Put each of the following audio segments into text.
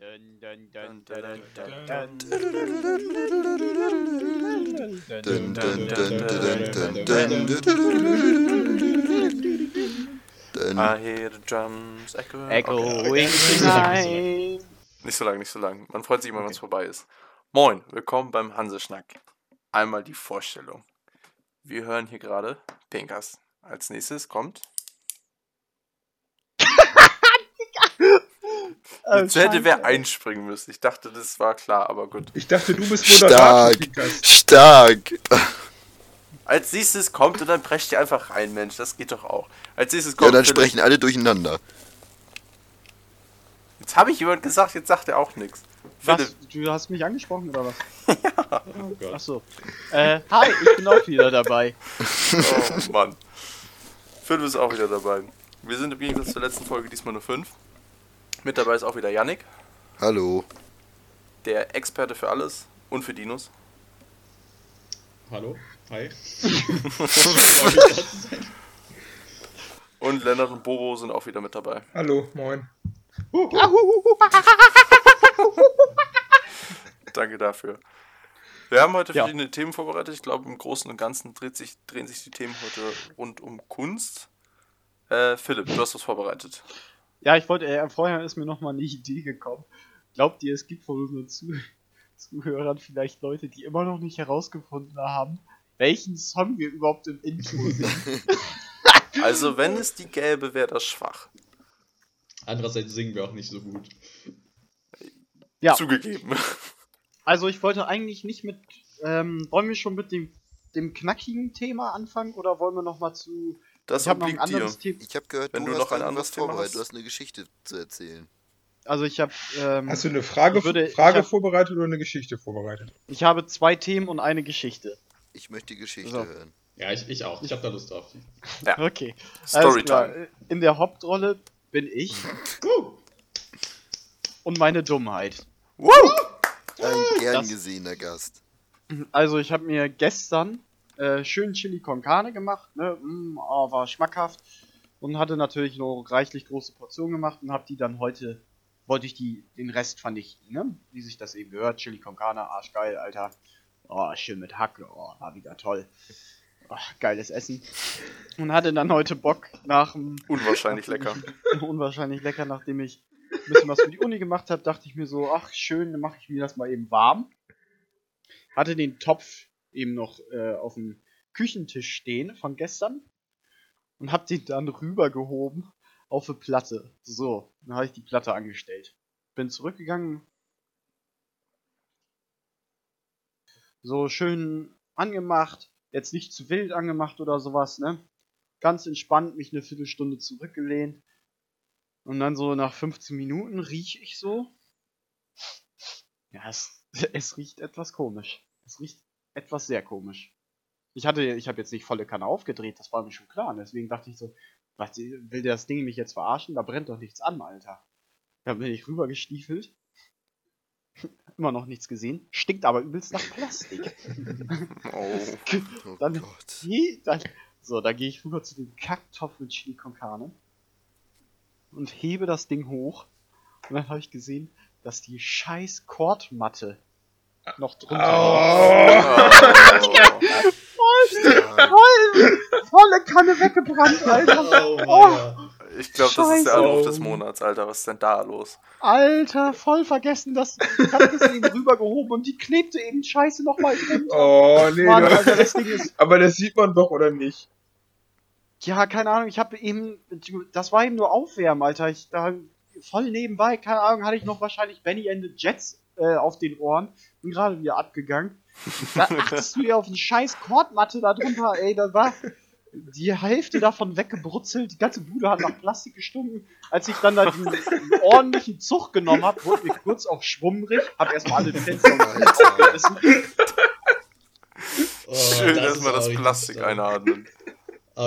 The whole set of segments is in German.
I hear the drums echo. Echoing Okay. Nicht so lang, nicht so lang. Man freut sich immer, wenn es vorbei ist. Moin, willkommen beim Hanseschnack. Einmal die Vorstellung. Wir hören hier gerade Pinkas. Als nächstes kommt. Jetzt hätte wer einspringen müssen. Ich dachte, das war klar, aber gut. Ich dachte, du bist Stark. Moderator. Lukas. Stark. Als nächstes kommt und dann brecht ihr einfach rein, Mensch. Das geht doch auch. Als nächstes Ja, kommt. dann Philipp. sprechen alle durcheinander. Jetzt habe ich jemand gesagt, jetzt sagt er auch nichts. Was? Du hast mich angesprochen oder was? ja. Achso. Äh, hi, ich bin auch wieder dabei. Oh Mann. Philipp ist auch wieder dabei. Wir sind im Gegensatz zur letzten Folge diesmal nur fünf. Mit dabei ist auch wieder Yannick, Hallo. der Experte für alles und für Dinos. Hallo? Hi. Und Lennart und Bobo sind auch wieder mit dabei. Hallo, moin. Danke dafür. Wir haben heute Ja. verschiedene Themen vorbereitet. Ich glaube, im Großen und Ganzen dreht sich, drehen sich die Themen heute rund um Kunst. Äh, Philipp, du hast was vorbereitet. Ja, ich wollte, äh, vorher ist mir nochmal eine Idee gekommen. Glaubt ihr, es gibt von unseren Zuh Zuhörern vielleicht Leute, die immer noch nicht herausgefunden haben, welchen Song wir überhaupt im Intro singen? Also, wenn es die gäbe, wäre das schwach. Andererseits singen wir auch nicht so gut. Ja. Zugegeben. Also ich wollte eigentlich nicht mit, ähm, wollen wir schon mit dem, dem knackigen Thema anfangen oder wollen wir nochmal zu, Das ich habe noch ein obliegt dir. anderes Thema, Ich habe gehört, Wenn du, du hast noch ein anderes Thema vorbereitet. hast. Du hast eine Geschichte zu erzählen. also ich habe, ähm, Hast du eine Frage, würde- Frage hab- vorbereitet oder eine Geschichte vorbereitet? ich habe zwei Themen und eine Geschichte. Ich möchte die Geschichte So. hören. Ja, ich, ich auch. Ich hab da Lust drauf. Okay. Alles klar. Storytime. In der Hauptrolle bin ich und meine Dummheit. Woo! Ein gern Das- gesehener Gast. Also ich habe mir gestern äh, schön Chili con Carne gemacht, ne? Mm, oh, war schmackhaft und hatte natürlich noch reichlich große Portionen gemacht und habe die dann heute wollte ich die den Rest vernichten, ne? Wie sich das eben gehört, Chili con Carne, arschgeil, Alter. Oh, schön mit Hack, oh, war wieder toll. Oh, geiles Essen. Und hatte dann heute Bock nach dem Unwahrscheinlich lecker. unwahrscheinlich lecker, nachdem ich ein bisschen was für die Uni gemacht habe, dachte ich mir so, ach schön, dann mache ich mir das mal eben warm. Hatte den Topf eben noch äh, auf dem Küchentisch stehen von gestern und habe den dann rübergehoben auf eine Platte. So, dann habe ich die Platte angestellt. Bin zurückgegangen. So schön angemacht, jetzt nicht zu wild angemacht oder sowas, ne? Ganz entspannt mich eine Viertelstunde zurückgelehnt. Und dann so nach 15 Minuten rieche ich so. Ja, es, es riecht etwas komisch. Es riecht etwas sehr komisch. Ich hatte, ich habe jetzt nicht volle Kanne aufgedreht, das war mir schon klar. Und deswegen dachte ich so, was, will der das Ding mich jetzt verarschen? Da brennt doch nichts an, Alter. Dann bin ich rübergestiefelt. Immer noch nichts gesehen. Stinkt aber übelst nach Plastik. Oh. Oh Dann- Gott. Dann, so, da gehe ich rüber zu dem Kacktopf mit Chili con Carne und hebe das Ding hoch. Und dann habe ich gesehen, dass die scheiß Kordmatte noch drunter liegt. Oh. Voll, volle Kanne weggebrannt, Alter. Oh, Mann. Ich glaube, das ist der. Anruf des Monats, Alter. Was ist denn da los? Alter, voll vergessen, dass ich hab das eben rübergehoben und die klebte eben scheiße nochmal drunter. Oh, nee. Mann, das- Alter, das Ding ist aber das sieht man doch, oder nicht? Ja, keine Ahnung, ich habe eben, das war eben nur Aufwärmen, Alter. Ich da voll nebenbei, keine Ahnung, hatte ich noch wahrscheinlich Benny and the Jets äh, auf den Ohren. Bin gerade wieder abgegangen. Da achtest du ja auf eine scheiß Kordmatte da drunter, ey, da war die Hälfte davon weggebrutzelt, die ganze Bude hat nach Plastik gestunken. Als ich dann da den, den ordentlichen Zug genommen habe, wurde mir kurz auch schwummrig, hab erstmal alle Fenster aufgerissen. Oh, Schön das erstmal ist das Plastik einatmen.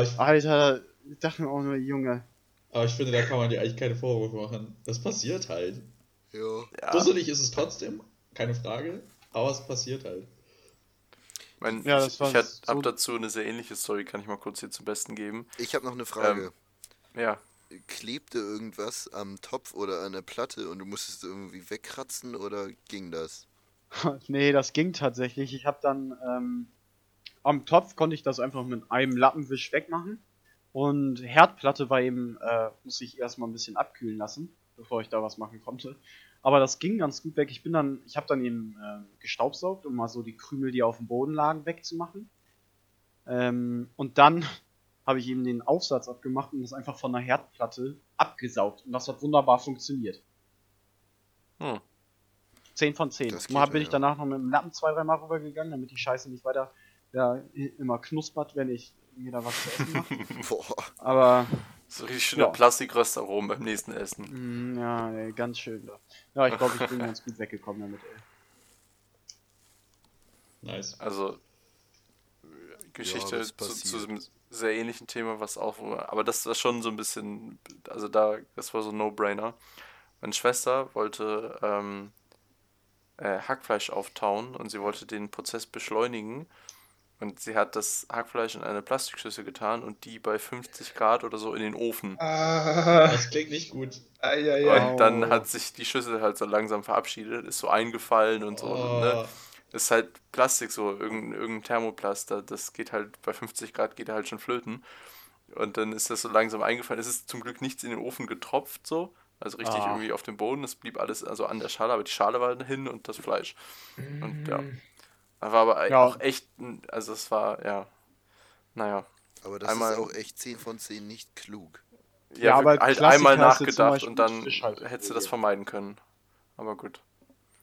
Ich, Alter, ich dachte mir auch nur, Junge. aber ich finde, da kann man dir eigentlich keine Vorwürfe machen. Das passiert halt. Ja, Dusselig ist es trotzdem, keine Frage. Aber es passiert halt. mein, Ja, ich, das war ich so- habe dazu eine sehr ähnliche Story, kann ich mal kurz hier zum Besten geben. Ich habe noch eine Frage. Ja, klebte irgendwas am Topf oder an der Platte und du musstest irgendwie wegkratzen oder ging das? nee, das ging tatsächlich. Ich habe dann ähm, am Topf konnte ich das einfach mit einem Lappenwisch wegmachen. Und Herdplatte war eben, äh, muss ich erstmal ein bisschen abkühlen lassen, bevor ich da was machen konnte. Aber das ging ganz gut weg. Ich bin dann, ich habe dann eben äh, gestaubsaugt, um mal so die Krümel, die auf dem Boden lagen, wegzumachen. Ähm, und dann habe ich eben den Aufsatz abgemacht und das einfach von der Herdplatte abgesaugt. Und das hat wunderbar funktioniert. Hm. 10 von 10. Das Mal ja, bin ich ja. danach noch mit dem Lappen zwei, dreimal rübergegangen, damit die Scheiße nicht weiter ja, immer knuspert, wenn ich mir da was zu essen mache. Boah. Aber So richtig schöner Ja. Plastikröstaromen beim nächsten Essen. Mm, Ja, ey, ganz schön da. Ja, ich glaube, ich bin ganz gut weggekommen damit, ey. Nice. Also Geschichte das zu, zu einem sehr ähnlichen Thema, was auch, aber das war schon so ein bisschen, also da, das war so ein No-Brainer. Meine Schwester wollte ähm, äh, Hackfleisch auftauen und sie wollte den Prozess beschleunigen. Und sie hat das Hackfleisch in eine Plastikschüssel getan und die bei 50 Grad oder so in den Ofen. Ah, Das klingt nicht gut. ai, ai, ai. Und dann hat sich die Schüssel halt so langsam verabschiedet, ist so eingefallen und so. Ne? Oh, ist halt Plastik so, irgendein, irgendein Thermoplaster, das geht halt bei 50 Grad geht er halt schon flöten. Und dann ist das so langsam eingefallen. Es ist zum Glück nichts in den Ofen getropft so, also richtig Ah. irgendwie auf dem Boden. Es blieb alles also an der Schale, aber die Schale war hin und das Fleisch. Und ja, da war aber Ja. auch echt, also es war, ja, naja. Aber das Einmal- ist auch echt 10 von 10 nicht klug. Ja, Ja, aber halt einmal nachgedacht und dann hättest du das vermeiden können. Aber gut.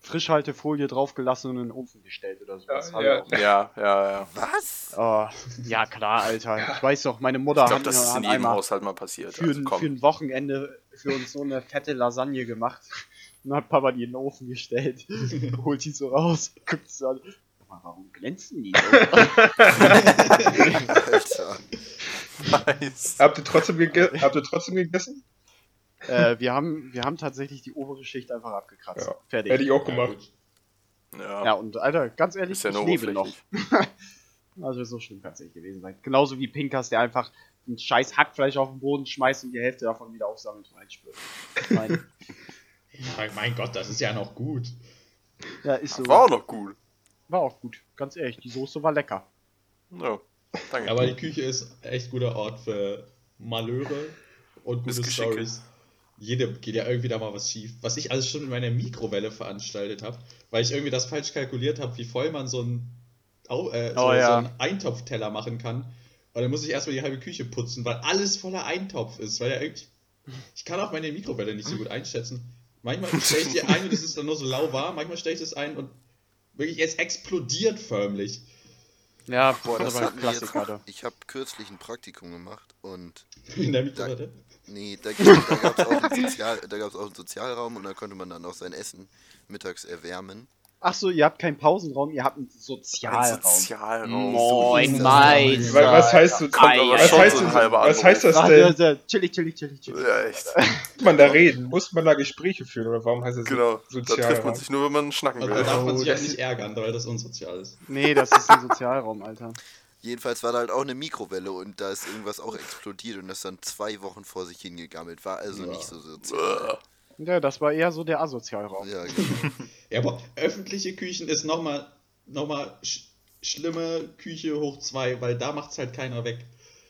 Frischhaltefolie draufgelassen und in den Ofen gestellt oder sowas. Ja, ja. Ja, ja, ja. Was? Oh, ja, klar, Alter. Ich weiß doch, meine Mutter Ich glaube, hat das ist in jedem einmal Haushalt mal passiert. für, Also für ein Wochenende für uns so eine fette Lasagne gemacht. Und dann hat Papa die in den Ofen gestellt. Holt die so raus, guckt so an. Sag mal, Warum glänzen die so? Nice. Habt ihr trotzdem, gege habt ihr trotzdem gegessen? äh, wir, haben, wir haben tatsächlich die obere Schicht einfach abgekratzt. Ja. Fertig. Hätte ich auch ja, gemacht. Ja, Ja, und Alter, ganz ehrlich, ist ja ich lebe noch. Also so schlimm kann es nicht gewesen sein. Genauso wie Pinkas, der einfach ein scheiß Hackfleisch auf den Boden schmeißt und die Hälfte davon wieder aufsammelt und meine, Mein- Mein Gott, das ist ja noch gut. ja, ist so. War auch noch cool. War auch gut. Ganz ehrlich, die Soße war lecker. Ja, danke. Aber die Küche ist echt guter Ort für Malheure und gute. Stories. Jede geht ja irgendwie da mal was schief. Was ich alles schon in meiner Mikrowelle veranstaltet habe, weil ich irgendwie das falsch kalkuliert habe, wie voll man so einen, äh, so, Oh ja. so einen Eintopfteller machen kann. Und dann muss ich erstmal die halbe Küche putzen, weil alles voller Eintopf ist. Weil ja irgendwie. Ich kann auch meine Mikrowelle nicht so gut einschätzen. Manchmal stelle ich die ein und es ist dann nur so lauwarm, manchmal stelle ich das ein und wirklich, es explodiert förmlich. Ja, boah, das Das war ein hatten wir jetzt-. Ich habe kürzlich ein Praktikum gemacht und In der Mikrowelle. nee, da, da gab es auch, einen Sozial- auch einen Sozialraum und da konnte man dann auch sein Essen mittags erwärmen. Ach so, ihr habt keinen Pausenraum, ihr habt einen Ein Sozialraum. Sozialraum. Moin, das. Meister. Wa- Was heißt, so, Ei, was heißt, so ein das- halber was heißt das denn? chillig, chillig, chillig, chillig. Ja, echt. Muss man da reden? Muss man da Gespräche führen oder warum heißt es Genau. Da trifft man Sozialraum? sich nur, wenn man schnacken Also will. da darf man Oh, sich halt das nicht ärgern, weil das unsozial ist. Nee, das ist ein Sozialraum, Alter. Jedenfalls war da halt auch eine Mikrowelle und da ist irgendwas auch explodiert und das dann zwei Wochen vor sich hingegammelt. War also Ja. nicht so sozial. Ja, das war eher so der Asozialraum. Ja, genau. Ja, aber öffentliche Küchen ist nochmal noch mal sch schlimme Küche hoch zwei, weil da macht's halt keiner weg.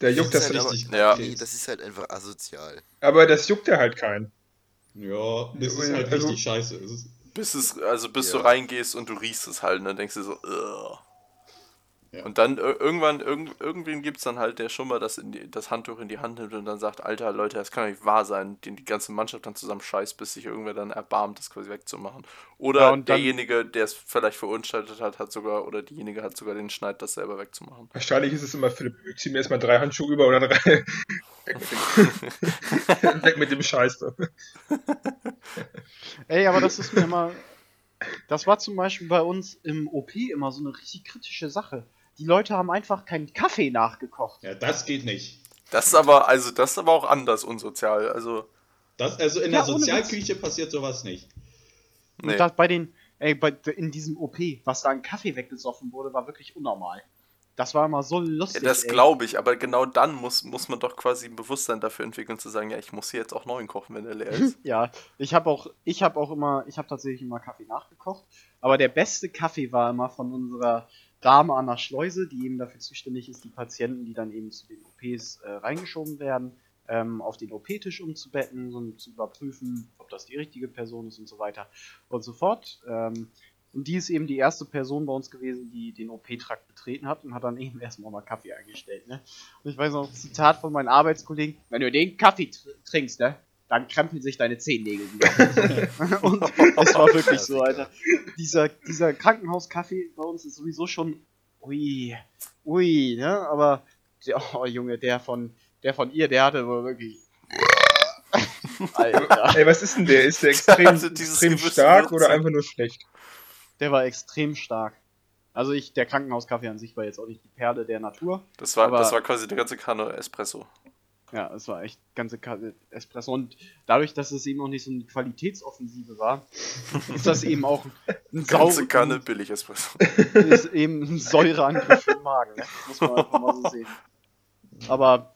Der juckt Das das halt richtig Ja. Nee, das ist halt einfach asozial. Aber das juckt ja halt keinen. Ja, das ist Ja, halt also- richtig scheiße. Es ist, Bis es, also bis Ja. du reingehst und du riechst es halt und dann denkst du so, Ugh. Ja. Und dann ir- irgendwann, irgend, irgendwen gibt es dann halt, der schon mal das, in die, das Handtuch in die Hand nimmt und dann sagt, Alter, Leute, das kann doch nicht wahr sein, den die ganze Mannschaft dann zusammen scheißt, bis sich irgendwer dann erbarmt, das quasi wegzumachen. Oder Ja, derjenige, der es vielleicht verunstaltet hat, hat sogar, oder diejenige hat sogar den Schneid, das selber wegzumachen. Wahrscheinlich ist es immer, Philipp, ich zieh mir erstmal drei Handschuhe über oder drei. Weg mit dem Scheiß. Ey, aber das ist mir immer. Das war zum Beispiel bei uns im OP immer so eine richtig kritische Sache. Die Leute haben einfach keinen Kaffee nachgekocht. ja, das geht nicht. Das ist aber, also das ist aber auch anders unsozial. Also, Das, also in Ja, der Sozialküche passiert sowas nicht. nee. Und das bei den, ey, bei, in diesem OP, was da an Kaffee weggesoffen wurde, war wirklich unnormal. Das war immer so Ja, lustig. das ey. glaube ich, aber genau dann muss, muss man doch quasi ein Bewusstsein dafür entwickeln, zu sagen, ja, ich muss hier jetzt auch neuen kochen, wenn er leer ist. Ja, ich habe auch, ich habe auch immer, ich habe tatsächlich immer Kaffee nachgekocht. Aber der beste Kaffee war immer von unserer Dame an der Schleuse, die eben dafür zuständig ist, die Patienten, die dann eben zu den OPs äh, reingeschoben werden, ähm, auf den OP-Tisch umzubetten, so zu überprüfen, ob das die richtige Person ist und so weiter und so fort. Ähm, und die ist eben die erste Person bei uns gewesen, die den OP-Trakt betreten hat und hat dann eben erstmal mal Kaffee eingestellt. Ne? Und ich weiß noch, ein Zitat von meinen Arbeitskollegen, wenn du den Kaffee tr trinkst, ne, dann krempeln sich deine Zehennägel wieder. und das war wirklich so, Alter. Dieser, dieser Krankenhauskaffee bei uns ist sowieso schon, ui, ui, ne, aber, der, oh Junge, der von, der von ihr, der hatte wohl wirklich, Alter, Ey, was ist denn der? Ist der extrem, Also extrem stark oder einfach nur schlecht? der war extrem stark. Also ich, der Krankenhauskaffee an sich war jetzt auch nicht die Perle der Natur. Das war, Aber- das war quasi der ganze Kanne Espresso. Ja, es war echt ganze Karte Espresso. Und dadurch, dass es eben auch nicht so eine Qualitätsoffensive war, ist das eben auch ein Ganze Kanne billig Espresso. ist eben ein Säureangriff für den Magen. Ne? Muss man einfach mal so sehen. Aber,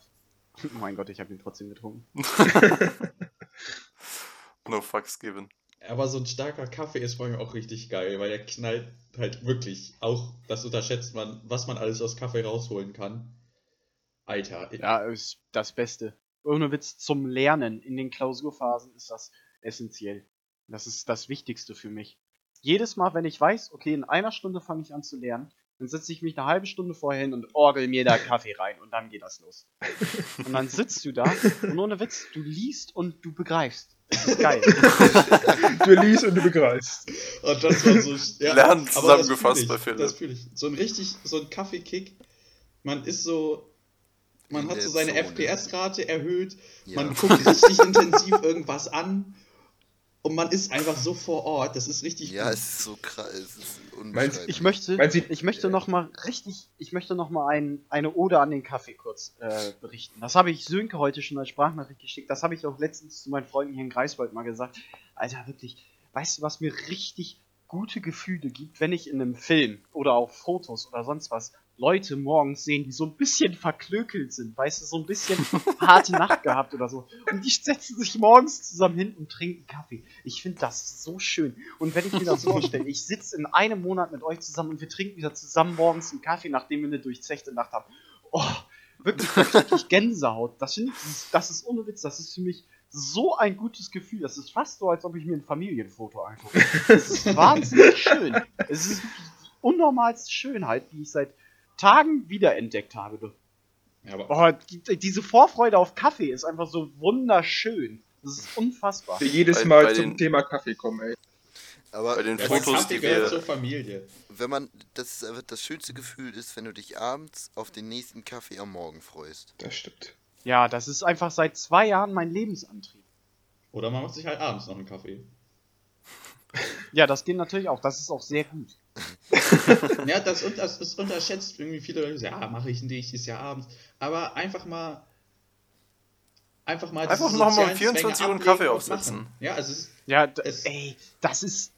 oh mein Gott, ich habe ihn trotzdem getrunken. no fucks given. Aber so ein starker Kaffee ist vor allem auch richtig geil, weil der knallt halt wirklich. Auch das unterschätzt man, was man alles aus Kaffee rausholen kann. Alter, Ja, ist das Beste. Ohne Witz, zum Lernen in den Klausurphasen ist das essentiell. Das ist das Wichtigste für mich. Jedes Mal, wenn ich weiß, okay, in einer Stunde fange ich an zu lernen, dann setze ich mich eine halbe Stunde vorher hin und orgel mir da Kaffee rein und dann geht das los. Und dann sitzt du da und ohne Witz, du liest und du begreifst. Das ist geil. Du liest und du begreifst. Und das war so. Ja, Lernen zusammengefasst bei Philipp. Das fühle ich. So ein richtig, so ein Kaffeekick. Man ist so. Man hat so seine. FPS-Rate erhöht. Ja. Man guckt richtig intensiv irgendwas an. Und man ist einfach so vor Ort. Das ist richtig. Ja, gut. es ist so krass. Es ist Meinst-. Ich möchte, Meinen Sie- ich möchte noch mal richtig, ich möchte noch mal ein, eine Ode an den Kaffee kurz äh, berichten. Das habe ich Sönke heute schon als Sprachnachricht geschickt. Das habe ich auch letztens zu meinen Freunden hier in Greifswald mal gesagt. Alter, wirklich, weißt du, was mir richtig gute Gefühle gibt, wenn ich in einem Film oder auf Fotos oder sonst was Leute morgens sehen, die so ein bisschen verklökelt sind, weißt du, so ein bisschen harte Nacht gehabt oder so. Und die setzen sich morgens zusammen hin und trinken Kaffee. Ich finde das so schön. Und wenn ich mir das vorstelle, ich sitze in einem Monat mit euch zusammen und wir trinken wieder zusammen morgens einen Kaffee, nachdem wir eine durchzechte Nacht haben. Oh, wirklich, da krieg ich Gänsehaut. Das ich, das ist, ohne Witz, das ist für mich so ein gutes Gefühl. Das ist fast so, als ob ich mir ein Familienfoto angucke. Das ist wahnsinnig schön. Es ist wirklich die unnormalste Schönheit, die ich seit Tagen wiederentdeckt habe. Ja, aber Oh, die, diese Vorfreude auf Kaffee ist einfach so wunderschön. Das ist unfassbar. Jedes Bei- Mal bei zum den- Thema Kaffee kommen, ey. Aber Bei den ja, Fotos, die wir- zur Familie. wenn man, das einfach das schönste Gefühl ist, wenn du dich abends auf den nächsten Kaffee am Morgen freust. Das stimmt. Ja, das ist einfach seit zwei Jahren mein Lebensantrieb. Oder man macht sich halt abends noch einen Kaffee. Ja, das geht natürlich auch. Das ist auch sehr gut. Ja, das, das ist unterschätzt irgendwie viele Leute. sagen, Ja, mache ich nicht, ist ja abends. Aber einfach mal. Einfach mal. Einfach mal sozialen 24 Zwänge Uhr einen Kaffee aufsetzen. Ja, also es ist, Ja, Es- ey, das ist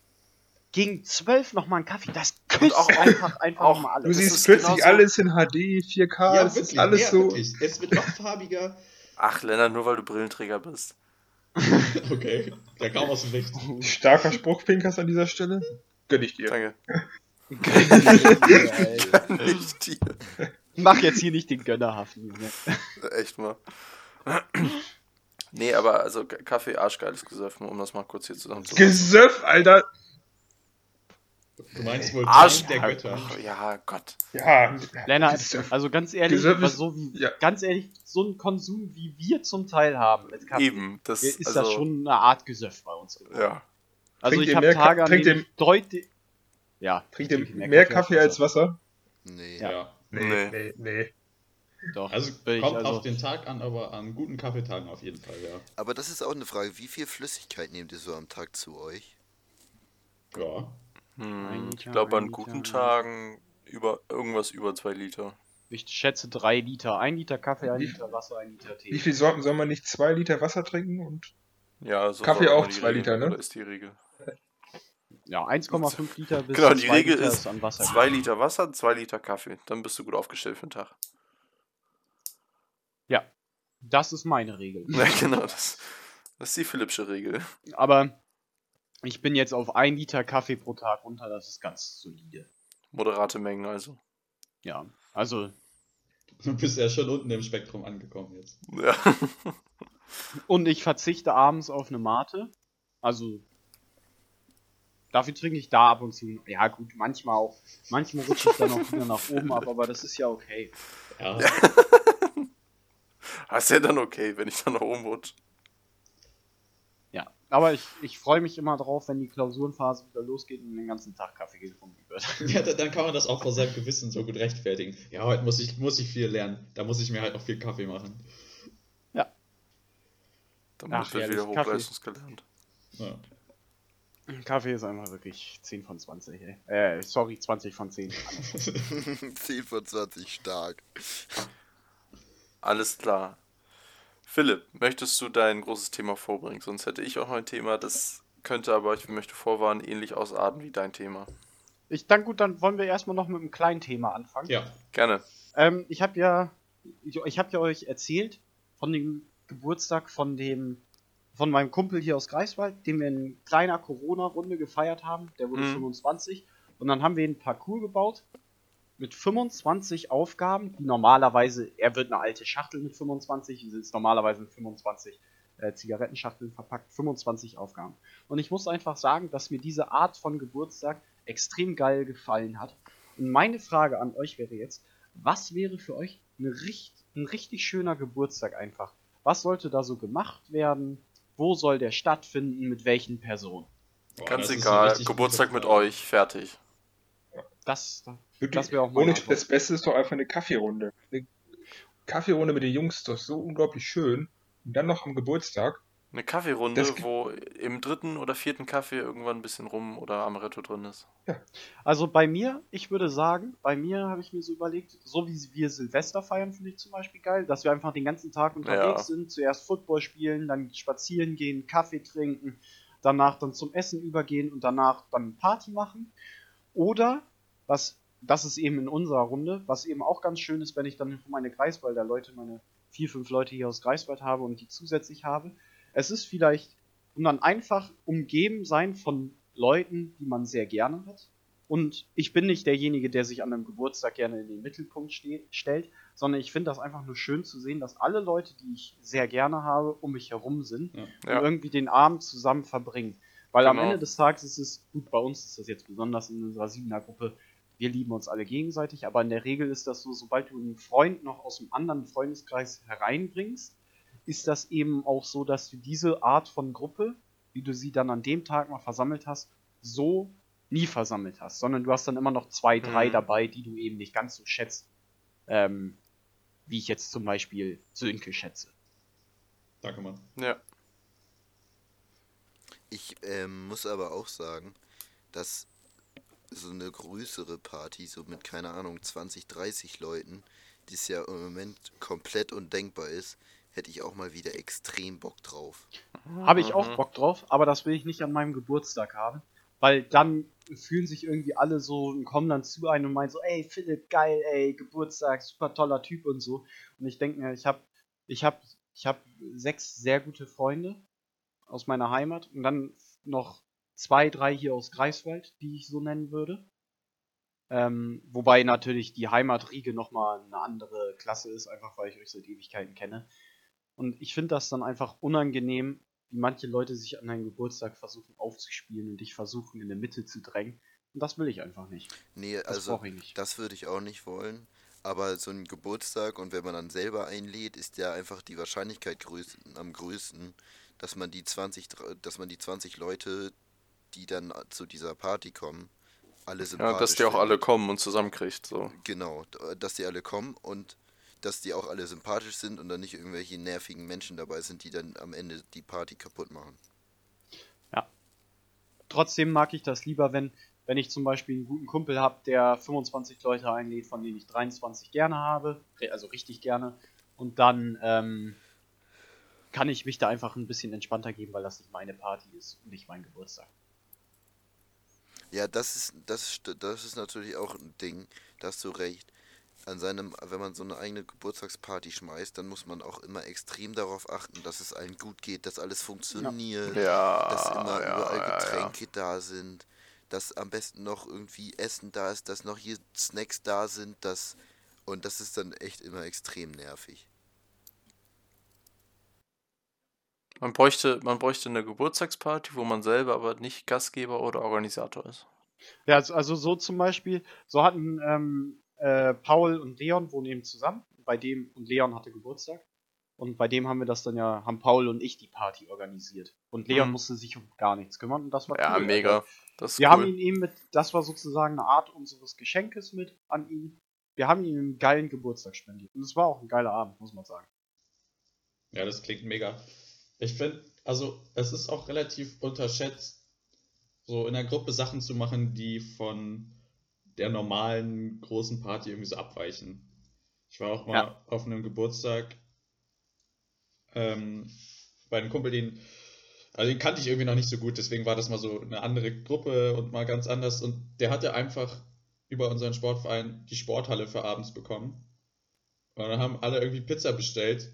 gegen zwölf nochmal ein Kaffee. Das küsst auch- einfach, einfach auch- mal Du alles. Das siehst ist plötzlich genauso- alles in HD, 4K, ja, es wirklich, ist alles ja, so. wirklich. Es wird noch farbiger. Ach, Lennart, nur weil du Brillenträger bist. Okay, der kam aus dem Licht. Starker Spruch, Pinkas, an dieser Stelle. Gönn ich dir. Danke. Alter. Nicht dir. Mach jetzt hier nicht den Gönnerhaften. Junge. Echt mal. nee, aber also Kaffee, arschgeiles Gesöffen, um das mal kurz hier zusammenzufassen. Gesöff, Alter. Du meinst wohl Arsch der Götter. Ach, ja, Gott. Ja. Lennart, Gesöff. also ganz ehrlich, Gesöff so wie, ja. ganz ehrlich, so ein Konsum, wie wir zum Teil haben mit Kaffee, Eben, das ist also, das schon eine Art Gesöff bei uns. geworden. Ja. Also Trinkt ich ihr habe mehr Tage, an trinkt denen deutlich... Ja, Trinkt ihr trinke mehr Kaffee als Wasser? Nee. Ja. Ja. Nee. nee, nee. Doch, Also kommt also, auf den Tag an, aber an guten Kaffeetagen auf jeden Fall, ja. Aber das ist auch eine Frage. Wie viel Flüssigkeit nehmt ihr so am Tag zu euch? Ja. Hm, ich glaube, an guten Liter. Tagen über irgendwas über zwei Liter. ich schätze drei Liter. Ein Liter Kaffee, ein Wie- Liter Wasser, ein Liter Tee. Wie viel soll, soll man nicht zwei Liter Wasser trinken? Und Ja, so Kaffee auch zwei Regel, Liter, ne? Oder ist die Regel. Ja, 1,5 Liter bis Genau, die 2 Regel Liter ist an Wasser. 2 Liter Wasser, 2 Liter Kaffee. Dann bist du gut aufgestellt für den Tag. Ja, das ist meine Regel. Ja, genau, das, das ist die Philippsche Regel. Aber ich bin jetzt auf 1 Liter Kaffee pro Tag runter, das ist ganz solide. Moderate Mengen also. Ja, also Du bist ja schon unten im Spektrum angekommen jetzt. Ja. Und ich verzichte abends auf eine Mate. Also. Dafür trinke ich da ab und zu. Ja, gut, manchmal auch. Manchmal rutsche ich dann auch wieder nach oben ab, aber das ist ja okay. Ja, Das ist ja dann okay, wenn ich dann nach oben rutsche. Ja. Aber ich, ich freue mich immer drauf, wenn die Klausurenphase wieder losgeht und den ganzen Tag Kaffee getrunken wird. ja da- dann kann man das auch vor seinem Gewissen so gut rechtfertigen. Ja, heute muss ich, muss ich viel lernen. Da muss ich mir halt noch viel Kaffee machen. Damit Ach, wird wieder Kaffee. hochleistungsgelernt. Ja. Kaffee ist einfach wirklich 10 von 20, ey. Äh, sorry, 20 von 10. 10 von 20 stark. Alles klar. Philipp, möchtest du dein großes Thema vorbringen? Sonst hätte ich auch noch ein Thema, das könnte aber, ich möchte vorwarnen, ähnlich ausarten wie dein Thema. Ich dann gut, dann wollen wir erstmal noch mit einem kleinen Thema anfangen. ja. Gerne. Ähm, ich habe ja, ich, ich habe ja euch erzählt von dem Geburtstag von dem, von meinem Kumpel hier aus Greifswald, den wir in kleiner Corona-Runde gefeiert haben. Der wurde Mhm. 25. Und dann haben wir einen Parcours gebaut mit 25 Aufgaben, die normalerweise, er wird eine alte Schachtel mit 25, die sind normalerweise mit 25 äh, Zigarettenschachteln verpackt, 25 Aufgaben. Und ich muss einfach sagen, dass mir diese Art von Geburtstag extrem geil gefallen hat. Und meine Frage an euch wäre jetzt, was wäre für euch eine richt ein richtig schöner Geburtstag einfach? Was sollte da so gemacht werden? Wo soll der stattfinden? Mit welchen Personen? Boah, Ganz egal. Geburtstag mit Frage. euch, fertig. Das, das wäre auch meine ohne das Beste ist doch einfach eine Kaffeerunde. Eine Kaffeerunde mit den Jungs ist doch so unglaublich schön. Und dann noch am Geburtstag. Eine Kaffeerunde, Das- wo im dritten oder vierten Kaffee irgendwann ein bisschen Rum oder Amaretto drin ist. Also bei mir, ich würde sagen, bei mir habe ich mir so überlegt, so wie wir Silvester feiern, finde ich zum Beispiel geil, dass wir einfach den ganzen Tag unterwegs Ja. sind, zuerst Football spielen, dann spazieren gehen, Kaffee trinken, danach dann zum Essen übergehen und danach dann Party machen. Oder, was, das ist eben in unserer Runde, was eben auch ganz schön ist, wenn ich dann meine Greifswalder Leute, meine vier, fünf Leute hier aus Greifswald habe und die zusätzlich habe. Es ist vielleicht, und dann einfach umgeben sein von Leuten, die man sehr gerne hat. Und ich bin nicht derjenige, der sich an einem Geburtstag gerne in den Mittelpunkt ste stellt, sondern ich finde das einfach nur schön zu sehen, dass alle Leute, die ich sehr gerne habe, um mich herum sind Ja. Ja. und irgendwie den Abend zusammen verbringen. Weil am Genau. Ende des Tages ist es, gut, bei uns ist das jetzt besonders in unserer Siebener Gruppe, wir lieben uns alle gegenseitig, aber in der Regel ist das so, sobald du einen Freund noch aus einem anderen Freundeskreis hereinbringst, ist das eben auch so, dass du diese Art von Gruppe, wie du sie dann an dem Tag mal versammelt hast, so nie versammelt hast, sondern du hast dann immer noch zwei, drei Mhm. dabei, die du eben nicht ganz so schätzt, ähm, wie ich jetzt zum Beispiel Sönke schätze. Danke, Mann. Ja. Ich ähm, muss aber auch sagen, dass so eine größere Party, so mit, keine Ahnung, 20, 30 Leuten, die es ja im Moment komplett undenkbar ist, hätte ich auch mal wieder extrem Bock drauf. Habe ich auch Mhm. Bock drauf, aber das will ich nicht an meinem Geburtstag haben, weil dann fühlen sich irgendwie alle so und kommen dann zu einem und meinen so, ey Philipp, geil, ey, Geburtstag, super toller Typ und so. Und ich denke mir, ich habe ich hab, ich hab sechs sehr gute Freunde aus meiner Heimat und dann noch zwei, drei hier aus Greifswald, die ich so nennen würde. Ähm, wobei natürlich die Heimatriege nochmal eine andere Klasse ist, einfach weil ich euch seit Ewigkeiten kenne. Und ich finde das dann einfach unangenehm, wie manche Leute sich an deinem Geburtstag versuchen aufzuspielen und dich versuchen in der Mitte zu drängen. Und das will ich einfach nicht. Nee, Das also nicht. das würde ich auch nicht wollen. Aber so ein Geburtstag und wenn man dann selber einlädt, ist ja einfach die Wahrscheinlichkeit größten, am größten, dass man die 20, dr- dass man die 20 Leute, die dann zu dieser Party kommen, alle sympathisch ja, dass die auch alle kommen und zusammenkriegt. So. Genau, dass die alle kommen und dass die auch alle sympathisch sind und dann nicht irgendwelche nervigen Menschen dabei sind, die dann am Ende die Party kaputt machen. Trotzdem mag ich das lieber, wenn, wenn ich zum Beispiel einen guten Kumpel habe, der 25 Leute einlädt, von denen ich 23 gerne habe, also richtig gerne. Und dann ähm, kann ich mich da einfach ein bisschen entspannter geben, weil das nicht meine Party ist und nicht mein Geburtstag. Ja, das ist, das, das ist natürlich auch ein Ding, da hast du recht. An seinem, wenn man so eine eigene Geburtstagsparty schmeißt, dann muss man auch immer extrem darauf achten, dass es allen gut geht, dass alles funktioniert, Ja, dass immer ja, überall ja, ja. Getränke da sind, dass am besten noch irgendwie Essen da ist, dass noch hier Snacks da sind, dass und das ist dann echt immer extrem nervig. Man bräuchte, man bräuchte eine Geburtstagsparty, wo man selber aber nicht Gastgeber oder Organisator ist. Ja, also- also so zum Beispiel, so hatten ähm, äh, Paul und Leon wohnen eben zusammen. Bei dem, und Leon hatte Geburtstag. Und bei dem haben wir das dann ja, haben Paul und ich die Party organisiert. Und Leon Mhm. musste sich um gar nichts kümmern und das war Ja, cool. mega. Also, Das ist wir cool. haben ihn eben mit, das war sozusagen eine Art unseres Geschenkes mit an ihn. Wir haben ihm einen geilen Geburtstag spendiert. Und es war auch ein geiler Abend, muss man sagen. Ja, das klingt mega. Ich finde, also es ist auch relativ unterschätzt, so in der Gruppe Sachen zu machen, die von der normalen großen Party irgendwie so abweichen. Ich war auch mal Ja. auf einem Geburtstag ähm, bei einem Kumpel, den, also den kannte ich irgendwie noch nicht so gut, deswegen war das mal so eine andere Gruppe und mal ganz anders. Und der hatte einfach über unseren Sportverein die Sporthalle für abends bekommen. Und dann haben alle irgendwie Pizza bestellt,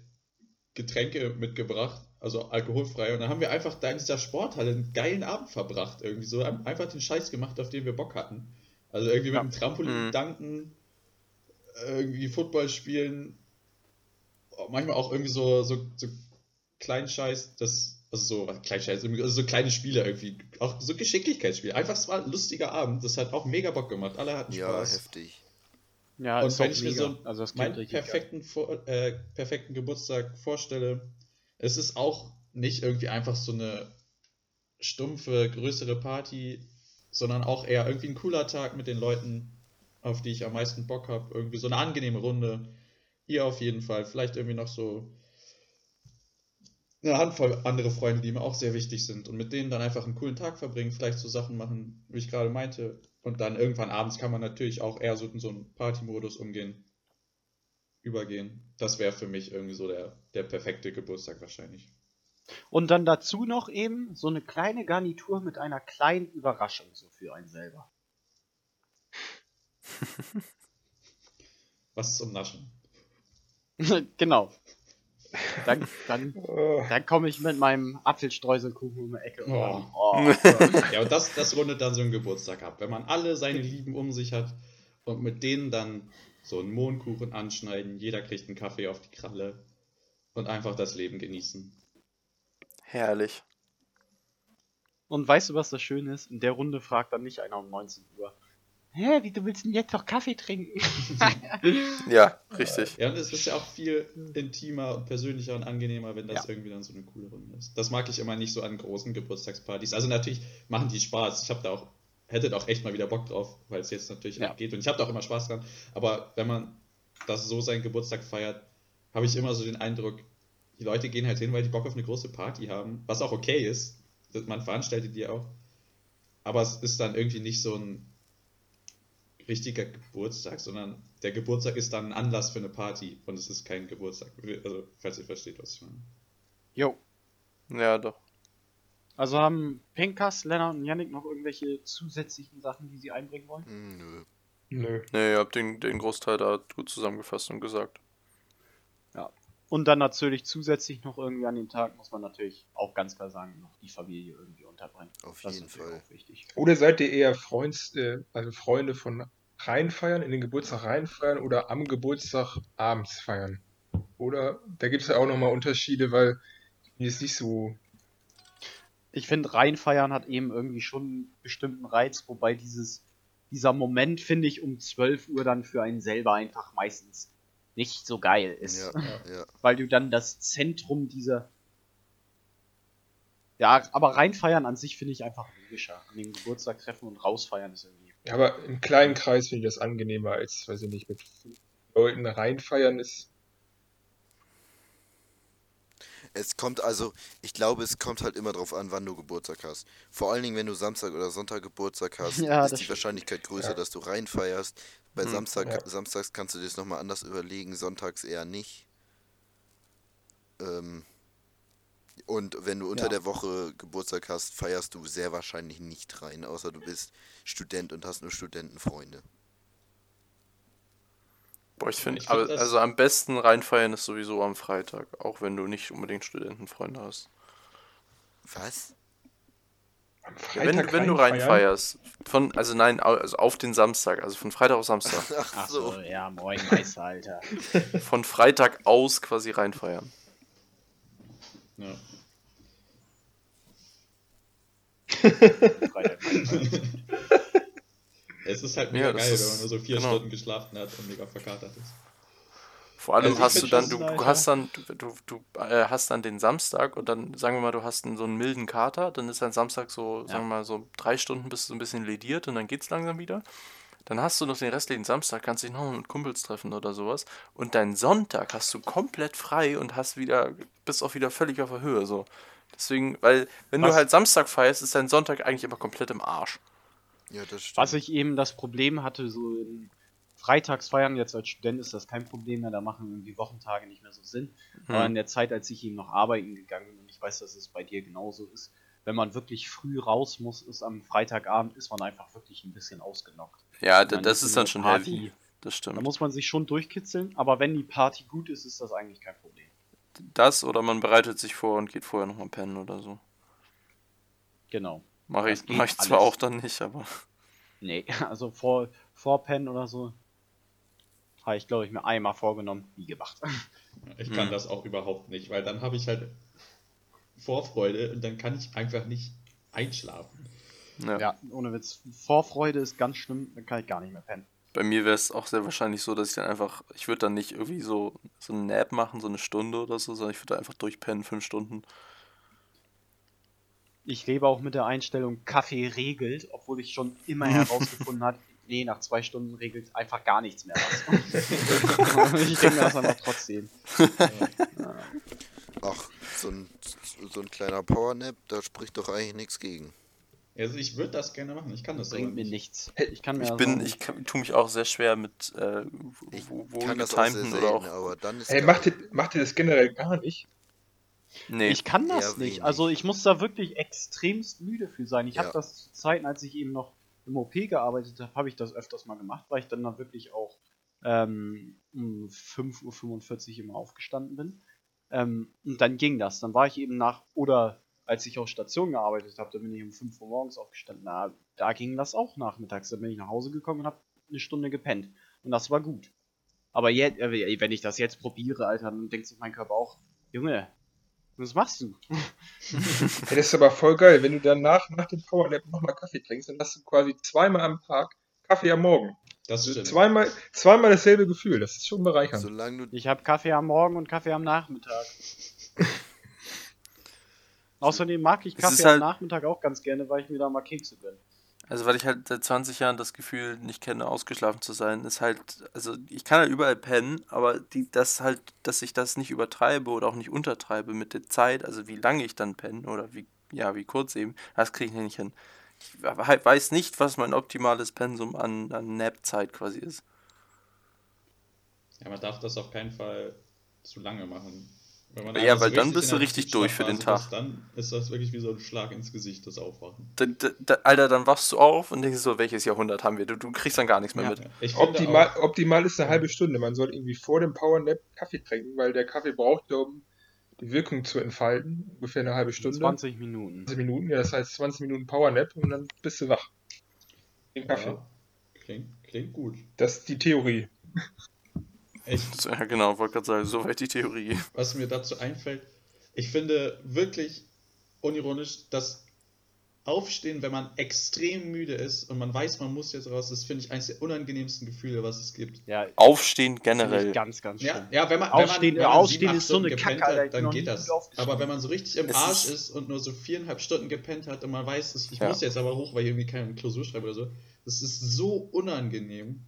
Getränke mitgebracht, also alkoholfrei. Und dann haben wir einfach da in dieser Sporthalle einen geilen Abend verbracht. Irgendwie so ein- einfach den Scheiß gemacht, auf den wir Bock hatten. Also irgendwie Ja. mit dem Trampolin Mhm. danken, irgendwie Football spielen, manchmal auch irgendwie so, so, so kleinen Scheiß, das, also so, was, kleinen Scheiß, irgendwie- also so kleine Spiele irgendwie, auch so Geschicklichkeitsspiele. Einfach, es war ein lustiger Abend, das hat auch mega Bock gemacht, alle hatten Ja, Spaß. heftig. Ja, Und ist wenn auch ich mir so also meinen perfekten, Vor äh, perfekten Geburtstag vorstelle, es ist auch nicht irgendwie einfach so eine stumpfe, größere Party, sondern auch eher irgendwie ein cooler Tag mit den Leuten, auf die ich am meisten Bock habe. Irgendwie so eine angenehme Runde. Ihr auf jeden Fall. Vielleicht irgendwie noch so eine Handvoll andere Freunde, die mir auch sehr wichtig sind. Und mit denen dann einfach einen coolen Tag verbringen, vielleicht so Sachen machen, wie ich gerade meinte. Und dann irgendwann abends kann man natürlich auch eher so in so einen Party-Modus umgehen, übergehen. Das wäre für mich irgendwie so der, der perfekte Geburtstag wahrscheinlich. Und dann dazu noch eben so eine kleine Garnitur mit einer kleinen Überraschung so für einen selber. Was zum Naschen? genau. Dann, dann, dann komme ich mit meinem Apfelstreuselkuchen um die Ecke. und Oh. oh. Ja, und das, das rundet dann so einen Geburtstag ab. Wenn man alle seine Lieben um sich hat und mit denen dann so einen Mohnkuchen anschneiden, jeder kriegt einen Kaffee auf die Kralle und einfach das Leben genießen. Herrlich. Und weißt du, was das Schöne ist? In der Runde fragt dann nicht einer um 19 Uhr. Hä, wie du willst denn jetzt doch Kaffee trinken? Ja, richtig. Ja, und es ist ja auch viel intimer und persönlicher und angenehmer, wenn das Ja. irgendwie dann so eine coole Runde ist. Das mag ich immer nicht so an großen Geburtstagspartys. Also natürlich machen die Spaß. Ich habe da auch, hätte da auch echt mal wieder Bock drauf, weil es jetzt natürlich Ja. abgeht. Und ich habe da auch immer Spaß dran. Aber wenn man das so seinen Geburtstag feiert, habe ich immer so den Eindruck, die Leute gehen halt hin, weil die Bock auf eine große Party haben, was auch okay ist. Man veranstaltet die auch. Aber es ist dann irgendwie nicht so ein richtiger Geburtstag, sondern der Geburtstag ist dann ein Anlass für eine Party und es ist kein Geburtstag. Also, falls ihr versteht, was ich meine. Jo. Ja, doch. Also haben Pinkas, Lennart und Yannick noch irgendwelche zusätzlichen Sachen, die sie einbringen wollen? Hm, Nö. nö. Nee, ihr habt den, den Großteil da gut zusammengefasst und gesagt. Und dann natürlich zusätzlich noch irgendwie an dem Tag, muss man natürlich auch ganz klar sagen, noch die Familie irgendwie unterbringen. Auf Das jeden ist Fall. auch wichtig. Oder seid ihr eher Freunds, äh, also Freunde von reinfeiern, in den Geburtstag reinfeiern oder am Geburtstag abends feiern? Oder da gibt es ja auch nochmal Unterschiede, weil ich bin jetzt nicht so. Ich finde, reinfeiern hat eben irgendwie schon einen bestimmten Reiz, wobei dieses, dieser Moment, finde ich, um 12 Uhr dann für einen selber einfach meistens nicht so geil ist. Ja, ja. Weil du dann das Zentrum dieser. Ja, aber reinfeiern an sich finde ich einfach logischer. An dem Geburtstag treffen und rausfeiern ist irgendwie. Ja, aber im kleinen Kreis finde ich das angenehmer als, weiß ich nicht, mit Leuten reinfeiern ist. Es kommt also, ich glaube, es kommt halt immer drauf an, wann du Geburtstag hast. Vor allen Dingen, wenn du Samstag oder Sonntag Geburtstag hast, Ja, ist die stimmt. Wahrscheinlichkeit größer, Ja. dass du reinfeierst. Bei Hm, Samstag, ja. Samstags kannst du dir das nochmal anders überlegen, sonntags eher nicht. Ähm, Und wenn du unter Ja. der Woche Geburtstag hast, feierst du sehr wahrscheinlich nicht rein, außer du bist Student und hast nur Studentenfreunde. Boah, ich finde, das- also am besten reinfeiern ist sowieso am Freitag, auch wenn du nicht unbedingt Studentenfreunde hast. Was? Ja, wenn, Freitag wenn du reinfeierst, von, also nein, also auf den Samstag, also von Freitag auf Samstag, Ach Ach so. ja, moin Meister, Alter. von Freitag aus quasi reinfeiern. Ja. Freitag. Es ist halt Ja, mega das geil, ist- wenn man nur so vier genau. Stunden geschlafen hat und mega verkatert ist. Vor allem Also hast du dann, du, du Alter. hast dann, du, du, du äh, hast dann den Samstag und dann, sagen wir mal, du hast einen, so einen milden Kater, dann ist dein Samstag so, sagen wir mal, so drei Stunden bist du so ein bisschen lediert und dann geht's langsam wieder. Dann hast du noch den restlichen Samstag, kannst dich noch mit Kumpels treffen oder sowas. Und deinen Sonntag hast du komplett frei und hast wieder, bist auch wieder völlig auf der Höhe, so. Deswegen, weil, wenn du Was- halt Samstag feierst, ist dein Sonntag eigentlich immer komplett im Arsch. Ja, das stimmt. Was ich eben das Problem hatte, so in Freitagsfeiern, jetzt als Student ist das kein Problem mehr, da machen irgendwie Wochentage nicht mehr so Sinn. Hm. Aber in der Zeit, als ich eben noch arbeiten gegangen bin, und ich weiß, dass es bei dir genauso ist, wenn man wirklich früh raus muss, ist am Freitagabend, ist man einfach wirklich ein bisschen ausgenockt. Ja, da- das ist dann schon Party. heavy. Das Da stimmt. muss man sich schon durchkitzeln, aber wenn die Party gut ist, ist das eigentlich kein Problem. Das oder man bereitet sich vor und geht vorher nochmal pennen oder so. Genau. Mache ich, mach ich zwar auch dann nicht, aber. Nee, also vor, vor Pennen oder so habe ich, glaube ich, mir einmal vorgenommen, nie gemacht. Ich kann Hm. das auch überhaupt nicht, weil dann habe ich halt Vorfreude und dann kann ich einfach nicht einschlafen. Ja. Ja, ohne Witz. Vorfreude ist ganz schlimm, dann kann ich gar nicht mehr pennen. Bei mir wäre es auch sehr wahrscheinlich so, dass ich dann einfach, ich würde dann nicht irgendwie so, so einen Nap machen, so eine Stunde oder so, sondern ich würde einfach durchpennen, fünf Stunden. Ich lebe auch mit der Einstellung, Kaffee regelt, obwohl ich schon immer herausgefunden habe, nee, nach zwei Stunden regelt einfach gar nichts mehr was. ich denke mir das aber trotzdem. Ach, so ein, so ein kleiner Powernap, da spricht doch eigentlich nichts gegen. Also ich würde das gerne machen, ich kann das Bringt mir nicht. nichts. Ich kann mir Ich das bin, ich kann- tue mich auch sehr schwer mit äh, Ich wo- kann das auch sehr oder auch. aber dann ist Ey, macht ihr, macht ihr das generell gar nicht? Nee, Ich kann das Eher nicht. wenig. Also ich muss da wirklich extremst müde für sein. Ich Ja. habe das zu Zeiten, als ich eben noch im OP gearbeitet habe, habe ich das öfters mal gemacht, weil ich dann da wirklich auch ähm, um 5.45 Uhr immer aufgestanden bin. Ähm, und dann ging das. Dann war ich eben nach, oder als ich auf Station gearbeitet habe, da bin ich um 5 Uhr morgens aufgestanden. Na, da ging das auch nachmittags. Dann bin ich nach Hause gekommen und habe eine Stunde gepennt. Und das war gut. Aber jetzt, äh, wenn ich das jetzt probiere, Alter, dann denkt sich mein Körper auch, Junge, was machst du? Das ist aber voll geil, wenn du danach, nach dem Powernap nochmal Kaffee trinkst, dann hast du quasi zweimal am Tag Kaffee am Morgen. Das Also stimmt. zweimal, zweimal dasselbe Gefühl, das ist schon bereichernd. Solange du Ich habe Kaffee am Morgen und Kaffee am Nachmittag. Außerdem mag ich Kaffee ist am halt- Nachmittag auch ganz gerne, weil ich mir da mal Kekse gönne. Also weil ich halt seit 20 Jahren das Gefühl nicht kenne, ausgeschlafen zu sein, ist halt, also ich kann halt überall pennen, aber die, das halt, dass ich das nicht übertreibe oder auch nicht untertreibe mit der Zeit, also wie lange ich dann penne oder wie, ja, wie kurz eben, das kriege ich nicht hin. Ich we- weiß nicht, was mein optimales Pensum an, an Nap-Zeit quasi ist. Ja, man darf das auf keinen Fall zu lange machen. Wenn man Ja, weil dann bist du richtig durch für den Tag. ist, Dann ist das wirklich wie so ein Schlag ins Gesicht, das Aufwachen. Da, da, da, Alter, dann wachst du auf und denkst so, welches Jahrhundert haben wir? Du, du kriegst dann gar nichts mehr Ja. mit. Optimal, auch, optimal ist eine halbe Stunde. Man soll irgendwie vor dem Powernap Kaffee trinken, weil der Kaffee braucht, ja, um die Wirkung zu entfalten, ungefähr eine halbe Stunde. 20 Minuten. 20 Minuten, ja, das heißt 20 Minuten Powernap und dann bist du wach. Den Kaffee. ja, klingt, klingt gut. Das ist die Theorie. So, Ja, genau, wollte gerade sagen, soweit die Theorie. was mir dazu einfällt, ich finde wirklich unironisch, dass Aufstehen, wenn man extrem müde ist und man weiß, man muss jetzt raus, das finde ich eines der unangenehmsten Gefühle, was es gibt. Ja, Aufstehen generell. ganz, ganz schlimm. Ja, ja wenn man, Aufstehen- wenn man, wenn man Aufstehen sieben, ist so eine Kacke, gepennt Alter, hat, dann geht das. Aber wenn man so richtig im Es Arsch ist- ist und nur so viereinhalb Stunden gepennt hat und man weiß, dass ich Ja. muss jetzt aber hoch, weil ich irgendwie keine Klausur schreibe oder so, das ist so unangenehm.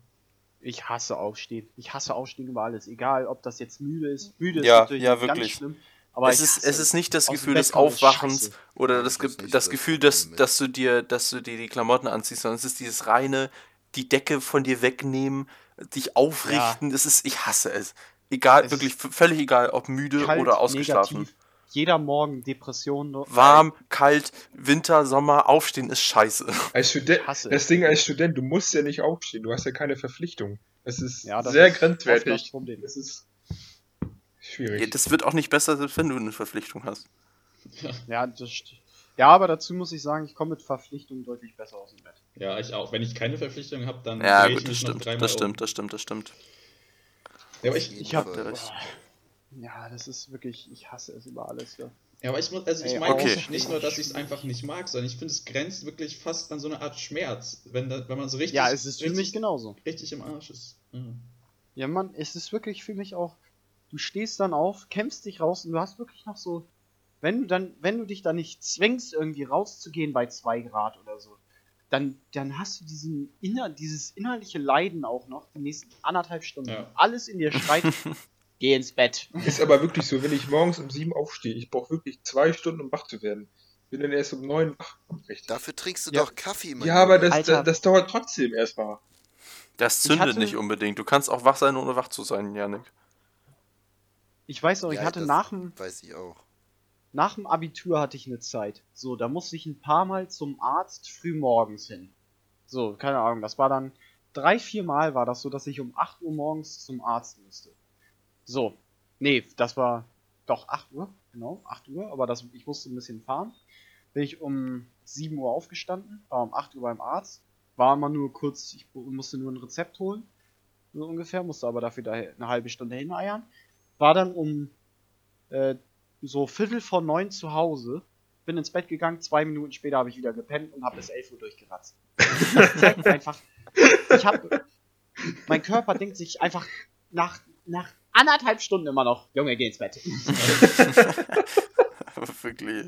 Ich hasse Aufstehen. Ich hasse Aufstehen über alles. Egal, ob das jetzt müde ist. Müde ist Ja, natürlich ja, ganz wirklich. schlimm. Aber es, ist, es ist nicht das Gefühl des Aufwachens oder Ja, das, Ge das das Gefühl, dass, dass du dir, dass du dir die Klamotten anziehst, sondern es ist dieses reine, die Decke von dir wegnehmen, dich aufrichten. Das ist, ich hasse es. Egal, Es wirklich völlig egal, ob müde kalt, oder ausgeschlafen. negativ. Jeder Morgen Depressionen. Warm, kalt, Winter, Sommer, aufstehen ist scheiße. Als Student, hasse das es. Ding als Student, du musst ja nicht aufstehen, du hast ja keine Verpflichtung. Das ist Ja, das sehr ist grenzwertig. Problem. Das ist Ja, schwierig. das wird auch nicht besser, selbst wenn du eine Verpflichtung hast. Ja, das ja, aber dazu muss ich sagen, ich komme mit Verpflichtungen deutlich besser aus dem Bett. Ja, ich auch. Wenn ich keine Verpflichtung habe, dann Ja, dreh ich gut, das noch stimmt. dreimal Das stimmt, das stimmt, das stimmt. Ja, aber ich, Ich hab, Habt ihr recht. Ja, das ist wirklich, ich hasse es über alles. Ja. ja, aber ich muss, also ich meine okay. nicht nur, dass ich es einfach nicht mag, sondern ich finde, es grenzt wirklich fast an so eine Art Schmerz, wenn, da, wenn man so richtig, ja, es ist für richtig, mich genauso. richtig im Arsch ist. Mhm. Ja, Mann, es ist wirklich für mich auch. Du stehst dann auf, kämpfst dich raus und du hast wirklich noch so. Wenn du dann, wenn du dich da nicht zwängst, irgendwie rauszugehen bei 2 Grad oder so, dann, dann hast du diesen inner, dieses innerliche Leiden auch noch, die nächsten anderthalb Stunden. Ja. Alles in dir schreit, geh ins Bett. Ist aber wirklich so, wenn ich morgens um sieben aufstehe, ich brauche wirklich zwei Stunden, um wach zu werden. Bin dann erst um neun wach. Richtig. Dafür trinkst du Ja. doch Kaffee, mein Ja, aber das, das, das dauert trotzdem erstmal. Das Ich zündet hatte- nicht unbedingt. Du kannst auch wach sein, ohne wach zu sein, Janik. Ich weiß noch, ich Ja, hatte das nach dem, Weiß ich auch. nach dem Abitur hatte ich eine Zeit. So, da musste ich ein paar Mal zum Arzt früh morgens hin. So, keine Ahnung, das war dann drei, vier Mal war das so, dass ich um 8 Uhr morgens zum Arzt musste. So, nee, das war doch 8 Uhr, genau, 8 Uhr, aber das, ich musste ein bisschen fahren. Bin ich um 7 Uhr aufgestanden, war um 8 Uhr beim Arzt, war immer nur kurz, ich musste nur ein Rezept holen, so ungefähr, musste aber dafür da eine halbe Stunde hineiern. War dann um äh, so Viertel vor neun zu Hause, bin ins Bett gegangen, zwei Minuten später habe ich wieder gepennt und habe bis 11 Uhr durchgeratzt. Das zeigt einfach, ich habe, mein Körper denkt sich einfach nach, nach anderthalb Stunden immer noch, Junge, geh ins Bett. Wirklich.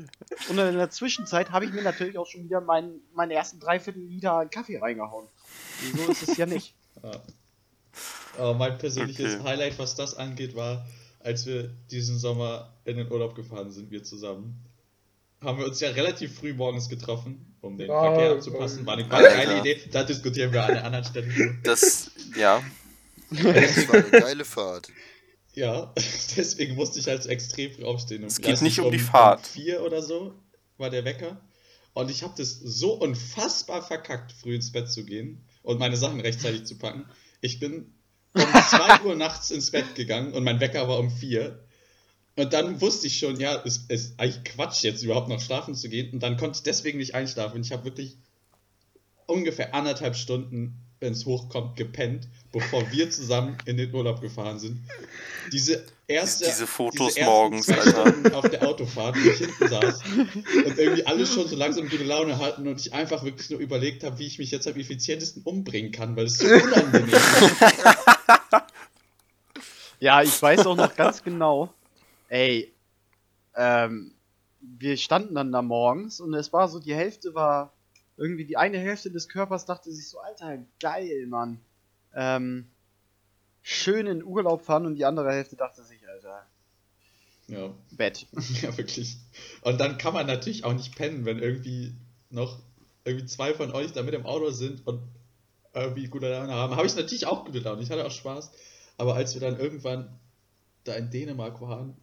Und in der Zwischenzeit habe ich mir natürlich auch schon wieder meinen, meinen ersten Dreiviertel Liter Kaffee reingehauen. Wieso ist es ja nicht? Ja. Aber mein persönliches Okay. Highlight, was das angeht, war, als wir diesen Sommer in den Urlaub gefahren sind, wir zusammen. Haben wir uns ja relativ früh morgens getroffen, um den Ja, Verkehr anzupassen. War eine Alter. geile Idee. Da diskutieren wir an einer anderen Stelle. Das, ja. Das war eine geile Fahrt. Ja, deswegen musste ich halt so extrem früh aufstehen. Es geht nicht um die Fahrt. Um vier oder so war der Wecker. Und ich habe das so unfassbar verkackt, früh ins Bett zu gehen und meine Sachen rechtzeitig zu packen. Ich bin um 2 Uhr nachts ins Bett gegangen und mein Wecker war um 4. Und dann wusste ich schon, ja, es ist eigentlich Quatsch, jetzt überhaupt noch schlafen zu gehen. Und dann konnte ich deswegen nicht einschlafen. Und ich habe wirklich ungefähr anderthalb Stunden, wenn es hochkommt, gepennt, bevor wir zusammen in den Urlaub gefahren sind. Diese erste. Diese Fotos diese morgens, Alter. Auf der Autofahrt, wo ich hinten saß und irgendwie alle schon so langsam gute Laune hatten und ich einfach wirklich nur überlegt habe, wie ich mich jetzt am effizientesten umbringen kann, weil es so unangenehm ist. Ja, ich weiß auch noch ganz genau. Ey, ähm, wir standen dann da morgens und es war so, die Hälfte war irgendwie, die eine Hälfte des Körpers dachte sich so, Alter, geil, Mann. Ähm, schön in Urlaub fahren und die andere Hälfte dachte sich, Alter, Ja. Bett. Ja, wirklich. Und dann kann man natürlich auch nicht pennen, wenn irgendwie noch irgendwie zwei von euch da mit im Auto sind und irgendwie gute Laune haben. Habe ich natürlich auch gute Laune. Ich hatte auch Spaß. Aber als wir dann irgendwann da in Dänemark waren,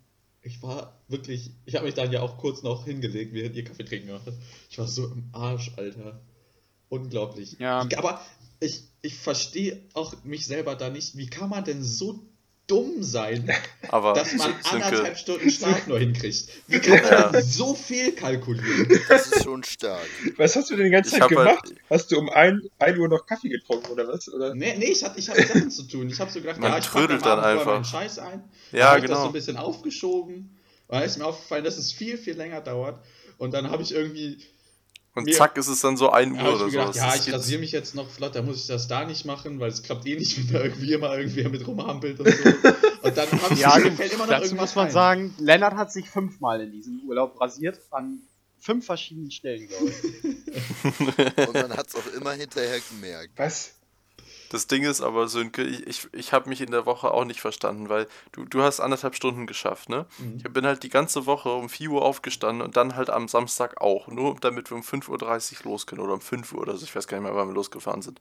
ich war wirklich, ich habe mich dann ja auch kurz noch hingelegt, während ihr Kaffee trinken gemacht habt. Ich war so im Arsch, Alter. Unglaublich. Ja. Ich, aber ich, ich verstehe auch mich selber da nicht. Wie kann man denn so dumm sein, Aber dass man anderthalb Stunden Schlaf nur hinkriegt. Wie kann man Ja. denn so viel kalkulieren? Das ist schon stark. Was hast du denn die ganze Ich Zeit hab halt- gemacht? Hast du um 1 Uhr noch Kaffee getrunken oder was? Oder? Nee, nee, ich hatte, ich hatte Sachen zu tun. Ich habe so gedacht, Man ja, ich trödelt dann einfach. meinen Scheiß ein. Ja, habe ich das so genau. ein bisschen aufgeschoben. Dann ist mir aufgefallen, dass es viel, viel länger dauert. Und dann habe ich irgendwie Und mir- zack ist es dann so 1 hab Uhr oder so. gedacht, Das ja, ich rasiere mich jetzt noch flott, da muss ich das da nicht machen, weil es klappt eh nicht, wenn da irgendwie immer irgendwer mit rumhampelt und so. Und dann habe ich Ja, mir fällt immer noch dazu irgendwas muss man ein. sagen, Lennart hat sich fünfmal in diesem Urlaub rasiert, an fünf verschiedenen Stellen, glaube ich. Und man hat es auch immer hinterher gemerkt. Was? Das Ding ist aber, Sönke, ich, ich, habe mich in der Woche auch nicht verstanden, weil du, du hast anderthalb Stunden geschafft, ne? Mhm. Ich bin halt die ganze Woche um 4 Uhr aufgestanden und dann halt am Samstag auch, nur damit wir um 5.30 Uhr los können oder um 5 Uhr oder so, ich weiß gar nicht mehr, wann wir losgefahren sind.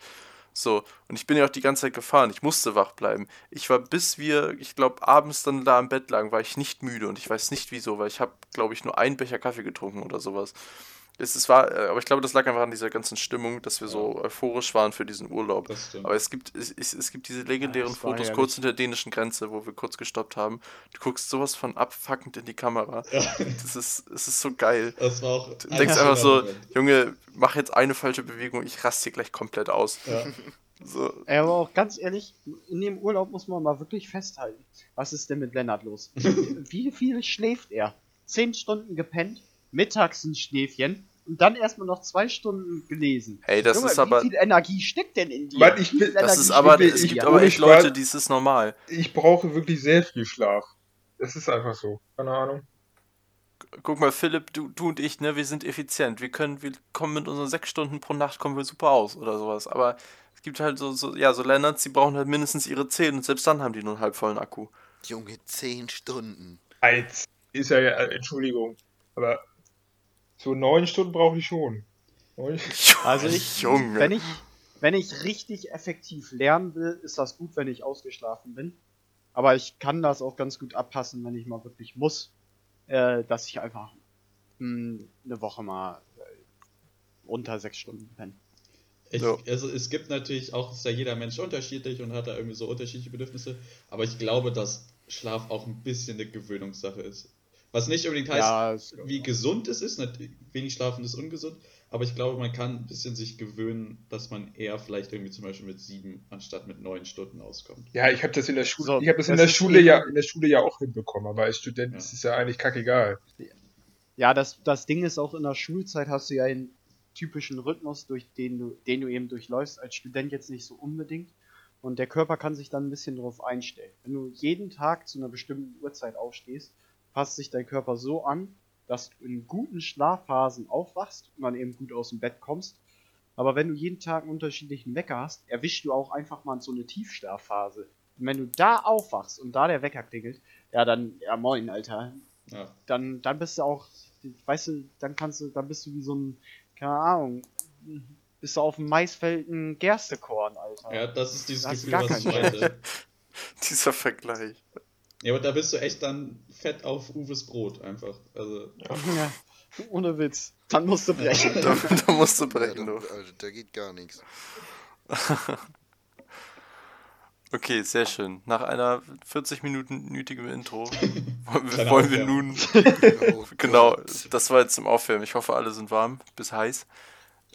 So, und ich bin ja auch die ganze Zeit gefahren, ich musste wach bleiben. Ich war, bis wir, ich glaube, abends dann da im Bett lagen, war ich nicht müde und ich weiß nicht wieso, weil ich habe, glaube ich, nur einen Becher Kaffee getrunken oder sowas. Es, es war, äh, aber ich glaube, das lag einfach an dieser ganzen Stimmung, dass wir so euphorisch waren für diesen Urlaub. Das. Aber es gibt, es, es, gibt diese legendären das war Fotos herrlich. kurz hinter der dänischen Grenze, wo wir kurz gestoppt haben. Du guckst sowas von abfuckend in die Kamera. Ja, Das ist, es ist so geil. das war auch. Du denkst einfach so, Moment. Junge, mach jetzt eine falsche Bewegung, ich raste hier gleich komplett aus. Ja. So, aber auch ganz ehrlich, in dem Urlaub muss man mal wirklich festhalten. Was ist denn mit Lennart los? Wie viel schläft er? Zehn Stunden gepennt, mittags ein Schläfchen und dann erstmal noch zwei Stunden gelesen. Ey, das Junge, ist aber- Wie viel Energie steckt denn in dir? Mann, ich bin- das ist aber, es gibt aber echt Leute, die ist normal. Ich brauche wirklich sehr viel Schlaf. Das ist einfach so. Keine Ahnung. Guck mal, Philipp, du, du und ich, ne, wir sind effizient. Wir können, wir kommen mit unseren sechs Stunden pro Nacht kommen wir super aus oder sowas. Aber es gibt halt so, so ja, so Lennarts, die brauchen halt mindestens ihre zehn und selbst dann haben die nur einen halb vollen Akku. Junge, 10 Stunden. Als ist ja, ja Entschuldigung. Aber so neun Stunden brauche ich schon. Also ich, Junge. wenn ich, wenn ich richtig effektiv lernen will, ist das gut, wenn ich ausgeschlafen bin. Aber ich kann das auch ganz gut abpassen, wenn ich mal wirklich muss, äh, dass ich einfach mh, eine Woche mal äh, unter sechs Stunden penne. Ich, Ja. also es gibt natürlich auch, ist ja jeder Mensch unterschiedlich und hat da irgendwie so unterschiedliche Bedürfnisse, aber ich glaube, dass Schlaf auch ein bisschen eine Gewöhnungssache ist. Was nicht unbedingt heißt, Ja, es- wie gesund es ist, wenig schlafen ist ungesund, aber ich glaube, man kann ein bisschen sich gewöhnen, dass man eher vielleicht irgendwie zum Beispiel mit sieben anstatt mit neun Stunden auskommt. Ja, ich habe das in der Schule, So, ich habe das in das der ist Schule ja in der Schule ja auch hinbekommen, aber als Student Ja. ist es ja eigentlich kackegal. Ja, das, das Ding ist auch in der Schulzeit hast du ja einen typischen Rhythmus, durch den du, den du eben durchläufst, als Student jetzt nicht so unbedingt. Und der Körper kann sich dann ein bisschen darauf einstellen. Wenn du jeden Tag zu einer bestimmten Uhrzeit aufstehst, passt sich dein Körper so an, dass du in guten Schlafphasen aufwachst und dann eben gut aus dem Bett kommst. Aber wenn du jeden Tag einen unterschiedlichen Wecker hast, erwischst du auch einfach mal so eine Tiefschlafphase. Und wenn du da aufwachst und da der Wecker klingelt, ja dann, ja moin, Alter, Ja, dann, dann bist du auch, weißt du, dann kannst du, dann bist du wie so ein, keine Ahnung, bist du auf dem Maisfeld ein Gerstekorn, Alter. ja das ist dieses Da Gefühl, was ich meinte. Dieser Vergleich. Ja, aber da bist du echt dann fett auf Uwes Brot einfach. Also, Ja, ohne Witz. Dann musst du brechen. Da, da musst du Ja, brechen, da, du. also, da geht gar nichts. Okay, sehr schön. Nach einer 40-minütigen Intro wollen wir, Kleiner wollen wir nun. Oh Genau, das war jetzt zum Aufwärmen. Ich hoffe, alle sind warm, bis heiß.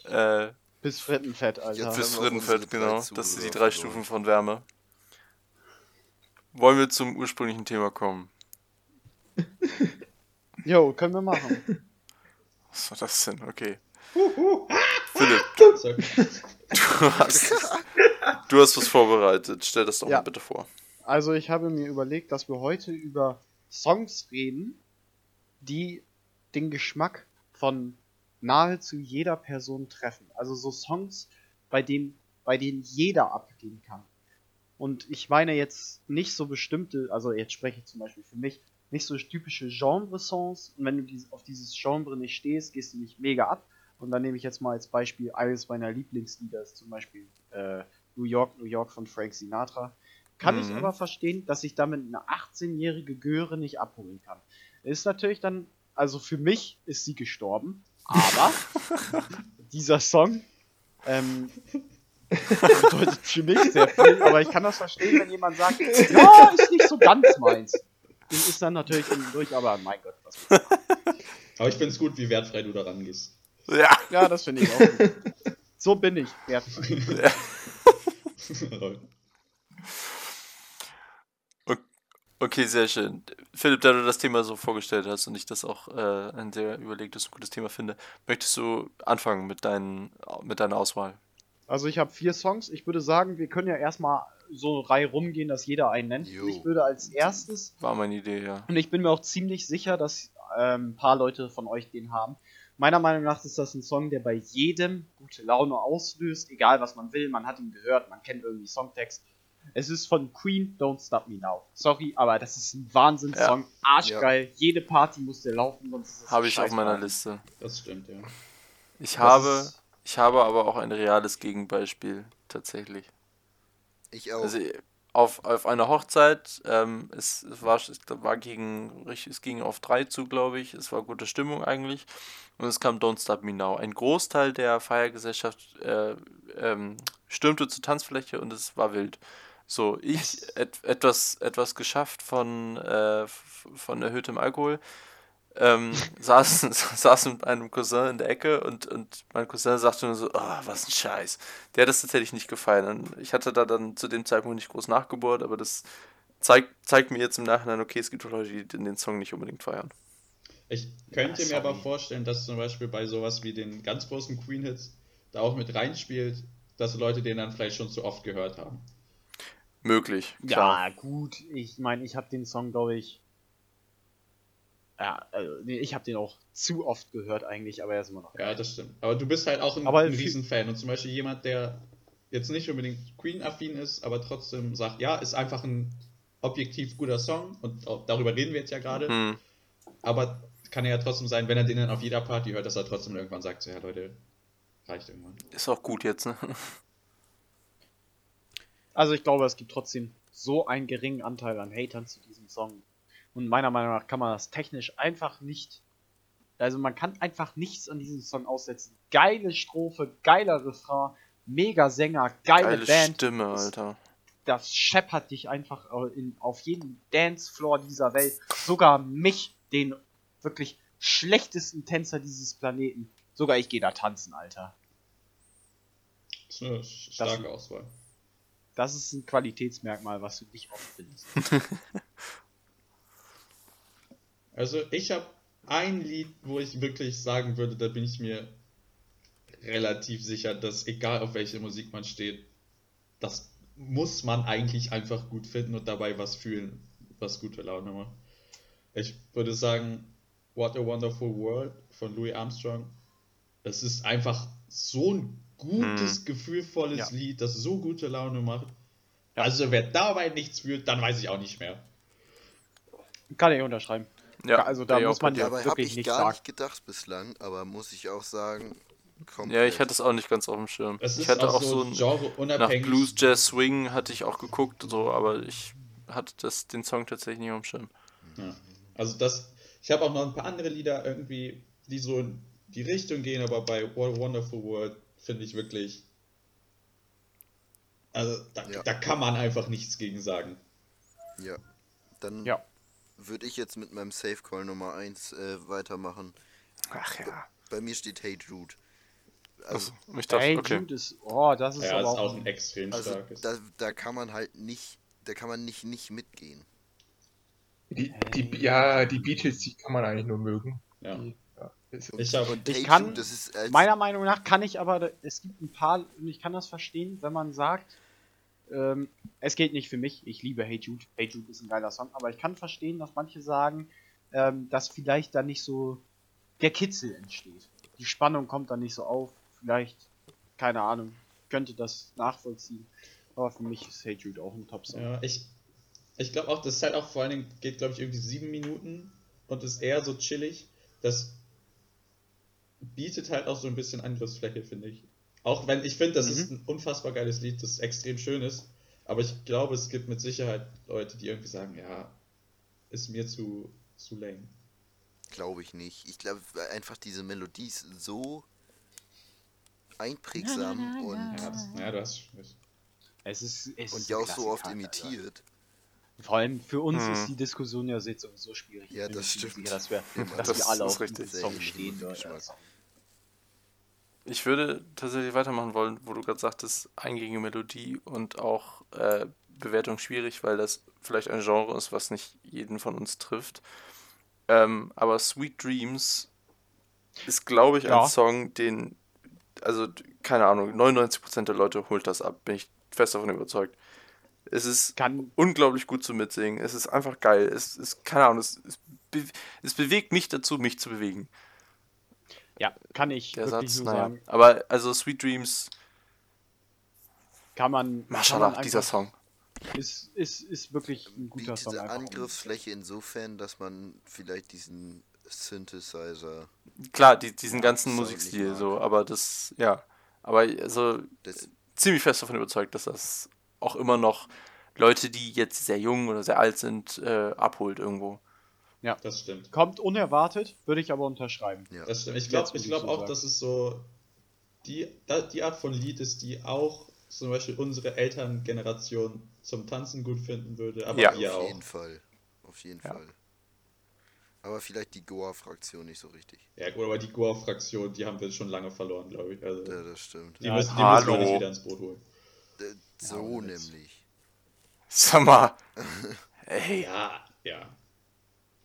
Äh, Bis Frittenfett, Alter. Jetzt bis Frittenfett, genau. Das sind die drei. Stufen von Wärme. Wollen wir zum ursprünglichen Thema kommen? Jo, können wir machen. Was war das denn? Okay. Philipp, so, du hast, du hast was vorbereitet. Stell das doch Ja. mal bitte vor. Also ich habe mir überlegt, dass wir heute über Songs reden, die den Geschmack von nahezu jeder Person treffen. Also so Songs, bei denen, bei denen jeder abgehen kann. Und ich meine jetzt nicht so bestimmte, also jetzt spreche ich zum Beispiel für mich, nicht so typische Genre-Songs. Und wenn du auf dieses Genre nicht stehst, gehst du nicht mega ab. Und dann nehme ich jetzt mal als Beispiel eines meiner Lieblingslieder, ist zum Beispiel äh, New York, New York von Frank Sinatra. Kann ich Mhm. aber verstehen, dass ich damit eine 18-jährige Göre nicht abholen kann. Ist natürlich dann, also für mich ist sie gestorben, aber dieser Song ähm, bedeutet für mich sehr viel, aber ich kann das verstehen, wenn jemand sagt, ja, ist nicht so ganz meins. Das ist dann natürlich durch, aber mein Gott, was. aber ich finde es gut, wie wertfrei du da rangehst. Ja. Ja, das finde ich auch gut. So bin ich. Ja. Okay, sehr schön. Philipp, da du das Thema so vorgestellt hast und ich das auch äh, ein sehr überlegtes und gutes Thema finde, möchtest du anfangen mit, deinen, mit deiner Auswahl? Also ich habe vier Songs. Ich würde sagen, wir können ja erstmal so eine Reihe rumgehen, dass jeder einen nennt. Jo. Ich würde als erstes War meine Idee, ja. Und ich bin mir auch ziemlich sicher, dass ähm, ein paar Leute von euch den haben. Meiner Meinung nach ist das ein Song, der bei jedem gute Laune auslöst, egal was man will. Man hat ihn gehört, man kennt irgendwie Songtext. Es ist von Queen, Don't Stop Me Now. Sorry, aber das ist ein Wahnsinnssong. Arschgeil. Jede Party muss der laufen, sonst ist es Habe ich auf meiner. Liste. Das stimmt, ja. Ich Das habe, ich habe aber auch ein reales Gegenbeispiel, tatsächlich. Ich auch. Also auf, auf einer Hochzeit, ähm, es, es war, es war gegen, es ging auf drei zu, glaube ich. Es war gute Stimmung eigentlich. Und es kam Don't Stop Me Now. Ein Großteil der Feiergesellschaft äh, ähm, stürmte zur Tanzfläche und es war wild. So, ich et, etwas, etwas geschafft von, äh, von erhöhtem Alkohol. Ähm, saß, saß mit einem Cousin in der Ecke und, und mein Cousin sagte nur so, oh, was ein Scheiß. Der hat das tatsächlich nicht gefallen. Und ich hatte da dann zu dem Zeitpunkt nicht groß nachgebohrt, aber das zeigt, zeigt mir jetzt im Nachhinein, okay, es gibt Leute, die den Song nicht unbedingt feiern. Ich könnte Ja, mir aber vorstellen, dass zum Beispiel bei sowas wie den ganz großen Queen-Hits da auch mit reinspielt, dass Leute den dann vielleicht schon zu oft gehört haben. Möglich, klar. Ja, gut. Ich meine, ich habe den Song, glaube ich. Ja, also, nee, ich habe den auch zu oft gehört eigentlich, aber er ist immer noch. Ja, das stimmt. Aber du bist halt auch ein, Aber ein Riesenfan und zum Beispiel jemand, der jetzt nicht unbedingt Queen-affin ist, aber trotzdem sagt, ja, ist einfach ein objektiv guter Song und darüber reden wir jetzt ja gerade. Hm. Aber kann ja trotzdem sein, wenn er den dann auf jeder Party hört, dass er trotzdem irgendwann sagt, so, ja Leute, reicht irgendwann. Ist auch gut jetzt, ne? Also ich glaube, es gibt trotzdem so einen geringen Anteil an Hatern zu diesem Song. Und meiner Meinung nach kann man das technisch einfach nicht. Also man kann einfach nichts an diesem Song aussetzen. Geile Strophe, geiler Refrain, mega Sänger, geile, Geile Band. Stimme, Das- Alter. Das scheppert dich einfach äh, in, auf jeden Dancefloor dieser Welt. Sogar mich, den wirklich schlechtesten Tänzer dieses Planeten. Sogar ich gehe da tanzen, Alter. Das ist eine starke Auswahl. Das ist ein Qualitätsmerkmal, was du nicht oft findest. Also ich habe ein Lied, wo ich wirklich sagen würde, da bin ich mir relativ sicher, dass egal auf welche Musik man steht, das muss man eigentlich einfach gut finden und dabei was fühlen, was gute Laune macht. Ich würde sagen, What a Wonderful World von Louis Armstrong. Es ist einfach so ein gutes, gefühlvolles Ja. Lied, das so gute Laune macht. Ja. Also wer dabei nichts fühlt, dann weiß ich auch nicht mehr. Kann ich unterschreiben. Ja, also da muss man ja wirklich ich nichts gar sagen. nicht gedacht bislang, aber muss ich auch sagen, komplett. Ja, ich hatte es auch nicht ganz auf dem Schirm. Es ist ich hatte auch, auch so ein, Genre nach unabhängig. Blues, Jazz, Swing hatte ich auch geguckt, so, aber ich hatte das, den Song tatsächlich nicht auf dem Schirm. Ja. Also das, ich habe auch noch ein paar andere Lieder irgendwie, die so in die Richtung gehen, aber bei What a Wonderful World finde ich wirklich, also da, Ja. da kann man einfach nichts gegen sagen. Ja. Dann Ja. Würde ich jetzt mit meinem Safe Call Nummer 1 äh, weitermachen. Ach ja. Bei mir steht Hey Jude. Also, Ich dachte, Hey okay. Jude ist, oh, das ist Ja, aber ist auch, ein extrem also starkes. da, da kann man halt nicht, da kann man nicht nicht mitgehen. Die, die, ja, die Beatles, die kann man eigentlich nur mögen. ja. Die, ja, Ich und Ich Hey kann- Jude, das ist als, meiner Meinung nach kann ich aber, es gibt ein paar, und ich kann das verstehen, wenn man sagt, ähm, es geht nicht für mich, ich liebe Hey Jude, Hey Jude ist ein geiler Song, aber ich kann verstehen, dass manche sagen, ähm, dass vielleicht da nicht so der Kitzel entsteht. Die Spannung kommt dann nicht so auf, vielleicht, keine Ahnung, könnte das nachvollziehen, aber für mich ist Hey Jude auch ein Top-Song. Ja, ich, ich glaube auch, das Set auch vor allen Dingen geht, glaube ich, irgendwie sieben Minuten und ist eher so chillig. Das bietet halt auch so ein bisschen Angriffsfläche, finde ich. Auch wenn ich finde, das Mhm. ist ein unfassbar geiles Lied, das extrem schön ist. Aber ich glaube, es gibt mit Sicherheit Leute, die irgendwie sagen, ja, ist mir zu, zu lame. glaube ich nicht. Ich glaube einfach diese Melodie ist so einprägsam und, Ja, das, ja du hast. Es ist, es und ist ja auch so oft imitiert. Vor allem für uns Hm. ist die Diskussion ja jetzt sowieso schwierig. Ja, das stimmt. Sicher, dass wir, dass Das wir alle ist auf richtig. diesen Song stehen. Geschmack. Ich würde tatsächlich weitermachen wollen, wo du gerade sagtest, eingängige Melodie und auch äh, Bewertung schwierig, weil das vielleicht ein Genre ist, was nicht jeden von uns trifft. Ähm, aber Sweet Dreams ist, glaube ich, Ja. ein Song, den, also keine Ahnung, 99% der Leute holt das ab, bin ich fest davon überzeugt. Es ist Kann, unglaublich gut zu mitsingen. Es ist einfach geil. Es ist, keine Ahnung, es, es, be es bewegt mich dazu, mich zu bewegen. Ja, kann ich Der wirklich Satz, naja. sagen. Aber also Sweet Dreams, Kann man. Mashallah, dieser Song. Ist, ist, ist wirklich ein guter Bietet Song. einfach. Angriffsfläche insofern, dass man vielleicht diesen Synthesizer. Klar, die, diesen ganzen Musikstil so, aber das, ja. Aber also Das, ziemlich fest davon überzeugt, dass das auch immer noch Leute, die jetzt sehr jung oder sehr alt sind, äh, abholt irgendwo. Das stimmt. Kommt unerwartet, würde ich aber unterschreiben. ja. Das stimmt. Ich glaube ich glaub so auch, sagen. dass es so die, die Art von Lied ist, die auch zum Beispiel unsere Elterngeneration zum Tanzen gut finden würde, aber Ja. Auf auch. jeden Fall. Auf jeden Ja. Fall. Aber vielleicht die Goa-Fraktion nicht so richtig. Ja, gut, aber die Goa-Fraktion, die haben wir schon lange verloren, glaube ich. Also, Ja, das stimmt. die, Ja, müssen, die müssen wir nicht wieder ins Boot holen. Äh, So jetzt- nämlich. Sag mal. Ey, Ja, ja.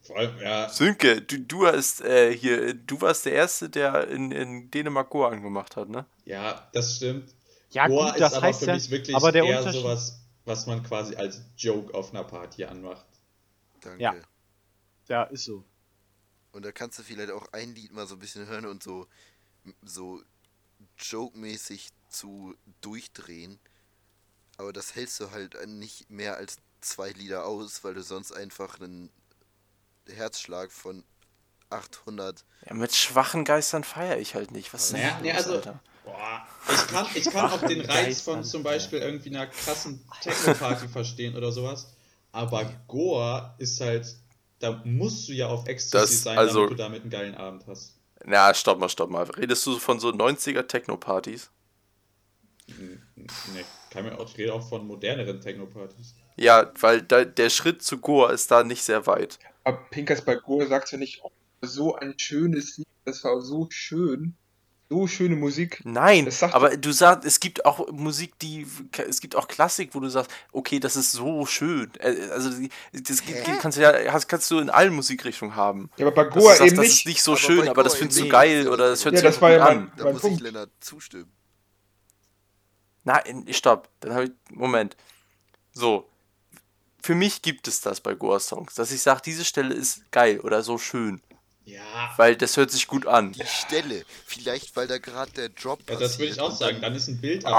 Vor allem, ja, Sönke, du, du hast äh, hier, du warst der Erste, der in, in Dänemark Goa angemacht hat, ne? ja, das stimmt. Ja, Goa gut, das ist aber heißt für ja. mich wirklich aber der eher sowas, was man quasi als Joke auf einer Party anmacht. Danke. Ja. Ja, ist so. Und da kannst du vielleicht auch ein Lied mal so ein bisschen hören und so, so joke-mäßig zu durchdrehen. Aber das hältst du halt nicht mehr als zwei Lieder aus, weil du sonst einfach einen Herzschlag von 800. Ja, mit schwachen Geistern feiere ich halt nicht. Was ist denn Naja, nee, also- Alter? Boah, ich kann, ich kann auch den Reiz Geistern, von zum ja. Beispiel irgendwie einer krassen Techno-Party verstehen oder sowas. Aber Goa ist halt, da musst du ja auf Ecstasy Das- sein, also- damit du damit einen geilen Abend hast. Na, stopp mal, stopp mal. Redest du von so 90er Techno-Partys? Hm, Nee, kann mir auch, ich rede auch von moderneren Techno-Partys. Ja, weil da, der Schritt zu Goa ist da nicht sehr weit. Aber Pinkers bei Goa sagt ja nicht, oh, so ein schönes Lied, das war so schön. So schöne Musik. Nein, Das aber du sagst, es gibt auch Musik, die, es gibt auch Klassik, wo du sagst, okay, das ist so schön. Äh, Also, das geht- kannst du ja, hast, kannst du in allen Musikrichtungen haben. Ja, aber bei Goa sagst, eben das nicht. ist nicht so Aber schön, aber das findest du geil nicht. oder das hört Ja, sich das war ja mein- an. Da Mein muss Punkt. ich Lennart zustimmen. Nein, stopp. Dann habe ich. Moment. So. Für mich gibt es das bei Goa-Songs, dass ich sage, diese Stelle ist geil oder so schön. Ja, Weil das hört sich gut an. Die Stelle, vielleicht weil da gerade der Drop ja das würde ich auch sagen. Dann, ist ein Bild Ah, geil,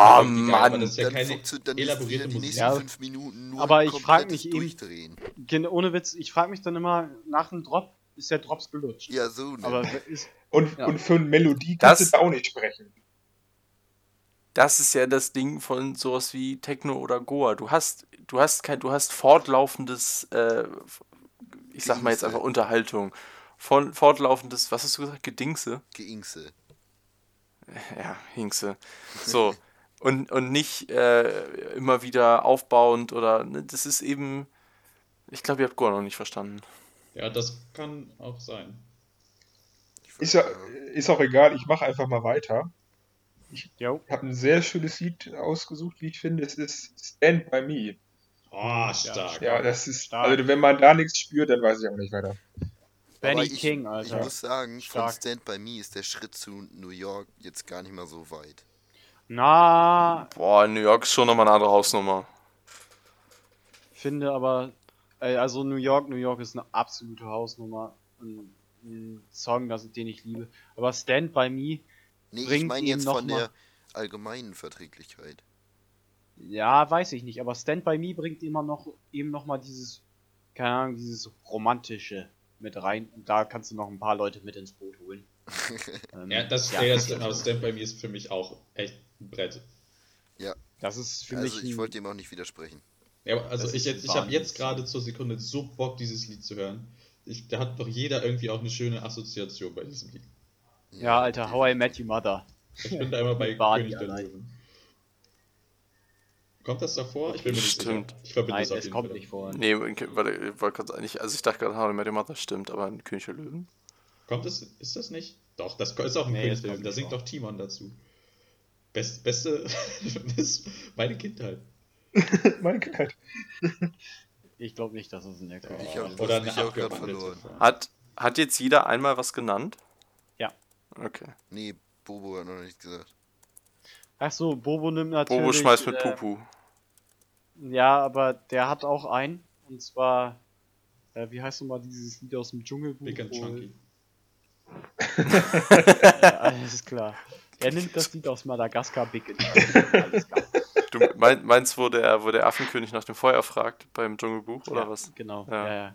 aber Mann. das ist ja dann, keine dann elaborierte die Musik. nächsten Ja. fünf Minuten nur Aber ich frag komplettes mich eben- Durchdrehen. Gen- Ohne Witz, ich frage mich dann immer, nach dem Drop ist der Drops gelutscht. Ja, so Aber nämlich. ist, Und, Ja. und für eine Melodie kannst Das- du da auch nicht sprechen. Das ist ja das Ding von sowas wie Techno oder Goa. Du hast, du hast kein, du hast fortlaufendes, äh, ich sag mal jetzt einfach Unterhaltung. Von fortlaufendes, was hast du gesagt? Gedingse? Geingse. Ja, Hinkse. So. Und, und nicht äh, immer wieder aufbauend oder. Ne, das ist eben. Ich glaube, ihr habt Goa noch nicht verstanden. Ja, das kann auch sein. Ist, ja, ist auch egal, ich mache einfach mal weiter. Ich habe ein sehr schönes Lied ausgesucht, wie ich finde. Es ist Stand By Me. Oh, stark. Ja, das ist, Stark. also wenn man da nichts spürt, dann weiß ich auch nicht weiter. Benny ich, King, Ich Alter. muss sagen, Stark. von Stand By Me ist der Schritt zu New York jetzt gar nicht mal so weit. Na, Boah, New York ist schon nochmal eine andere Hausnummer. finde aber, also New York, New York ist eine absolute Hausnummer. Ein, ein Song, das, den ich liebe. Aber Stand By Me, Nee, ich Bringt meine jetzt noch von der allgemeinen Verträglichkeit. ja, weiß ich nicht. Aber Stand By Me bringt immer noch, eben noch mal dieses, keine Ahnung, dieses romantische mit rein. Und da kannst du noch ein paar Leute mit ins Boot holen. ähm, Ja, das, ja, das stimmt, aber Stand By Me ist für mich auch echt ein Brett. das ist für Also mich ich wollte dem auch nicht widersprechen. Ja, also Das ich, jetzt, ich habe jetzt gerade zur Sekunde so Bock, dieses Lied zu hören. Ich, da hat doch jeder irgendwie auch eine schöne Assoziation bei diesem Lied. Ja, Alter, How I Met Your Mother. Ich bin da immer bei Barney König der. Löwen. Kommt das davor? Ich bin mir nicht Stimmt. sicher. Ich verbinde Nein, das auf es jeden kommt Fall. nicht vor. Nee, warte, ich wollte gerade eigentlich, also ich dachte gerade, How I Met Your Mother stimmt, aber ein König der Löwen? Kommt es? Ist das nicht? Doch, das ist auch ein Nee, König das der Löwen. Da nicht singt vor. doch Timon dazu. Best, beste. das ist meine Kindheit. Meine Kindheit. Ich glaube nicht, dass es in der König Löwen Oder mich eine auch verloren. Hat, hat jetzt jeder einmal was genannt? Okay. Nee, Bobo hat noch nicht gesagt. Ach so, Bobo nimmt natürlich. Bobo schmeißt mit äh, Pupu. Ja, aber der hat auch einen. Und zwar, äh, wie heißt nochmal dieses Lied aus dem Dschungelbuch? Big and Chunky. Ja, alles klar. Er nimmt das Lied aus Madagaskar Big in. Alles klar. Du mein, meinst, wo der, wo der Affenkönig nach dem Feuer fragt beim Dschungelbuch oder ja, was? Genau. Ja. Ja. Ja,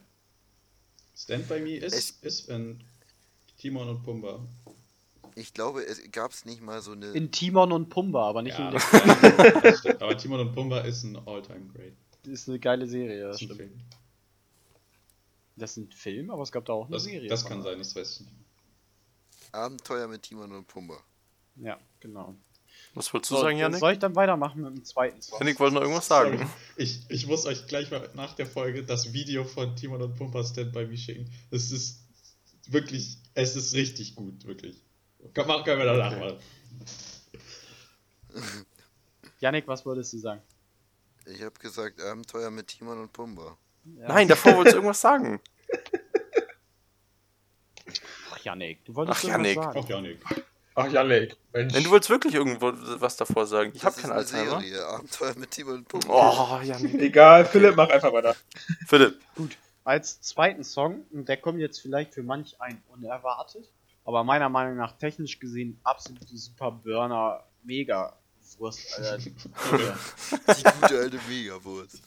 Stand by Me ist, Es- ist in Timon und Pumba. Ich glaube, es gab es nicht mal so eine. In Timon und Pumba, aber nicht Ja, in der. das stimmt. Aber Timon und Pumba ist ein All-Time Great. Das ist eine geile Serie, das Das ist ein stimmt. Film. Das ist ein Film, aber es gab da auch eine Das, Serie. das kann sein, das weiß ich nicht. Abenteuer mit Timon und Pumba. Ja, genau. Was wolltest du So, sagen, Janik? soll ich dann weitermachen mit dem zweiten Song? Janik wollte noch irgendwas sagen. Ich, ich muss euch gleich mal nach der Folge das Video von Timon und Pumba Stand by Me schicken. Es ist wirklich, es ist richtig gut, wirklich. Kann, machen können wir danach Okay. mal. Janik, was wolltest du sagen? Ich habe gesagt Abenteuer mit Timon und Pumba. Ja. Nein, davor wolltest du irgendwas sagen. Ach, Janik, du wolltest Ach, irgendwas Janik. sagen. Ach, Janik. Ach, Janik. Mensch. Nein, du wolltest wirklich irgendwo was davor sagen. Ich habe eine Alzheimer. Serie. Abenteuer mit Timon und Pumba. Oh, Janik. Egal, Philipp, mach einfach weiter. Philipp. Gut, als zweiten Song, und der kommt jetzt vielleicht für manch einen unerwartet, aber meiner Meinung nach technisch gesehen absolute super Burner, mega Wurst, Alter. Die gute alte Megawurst.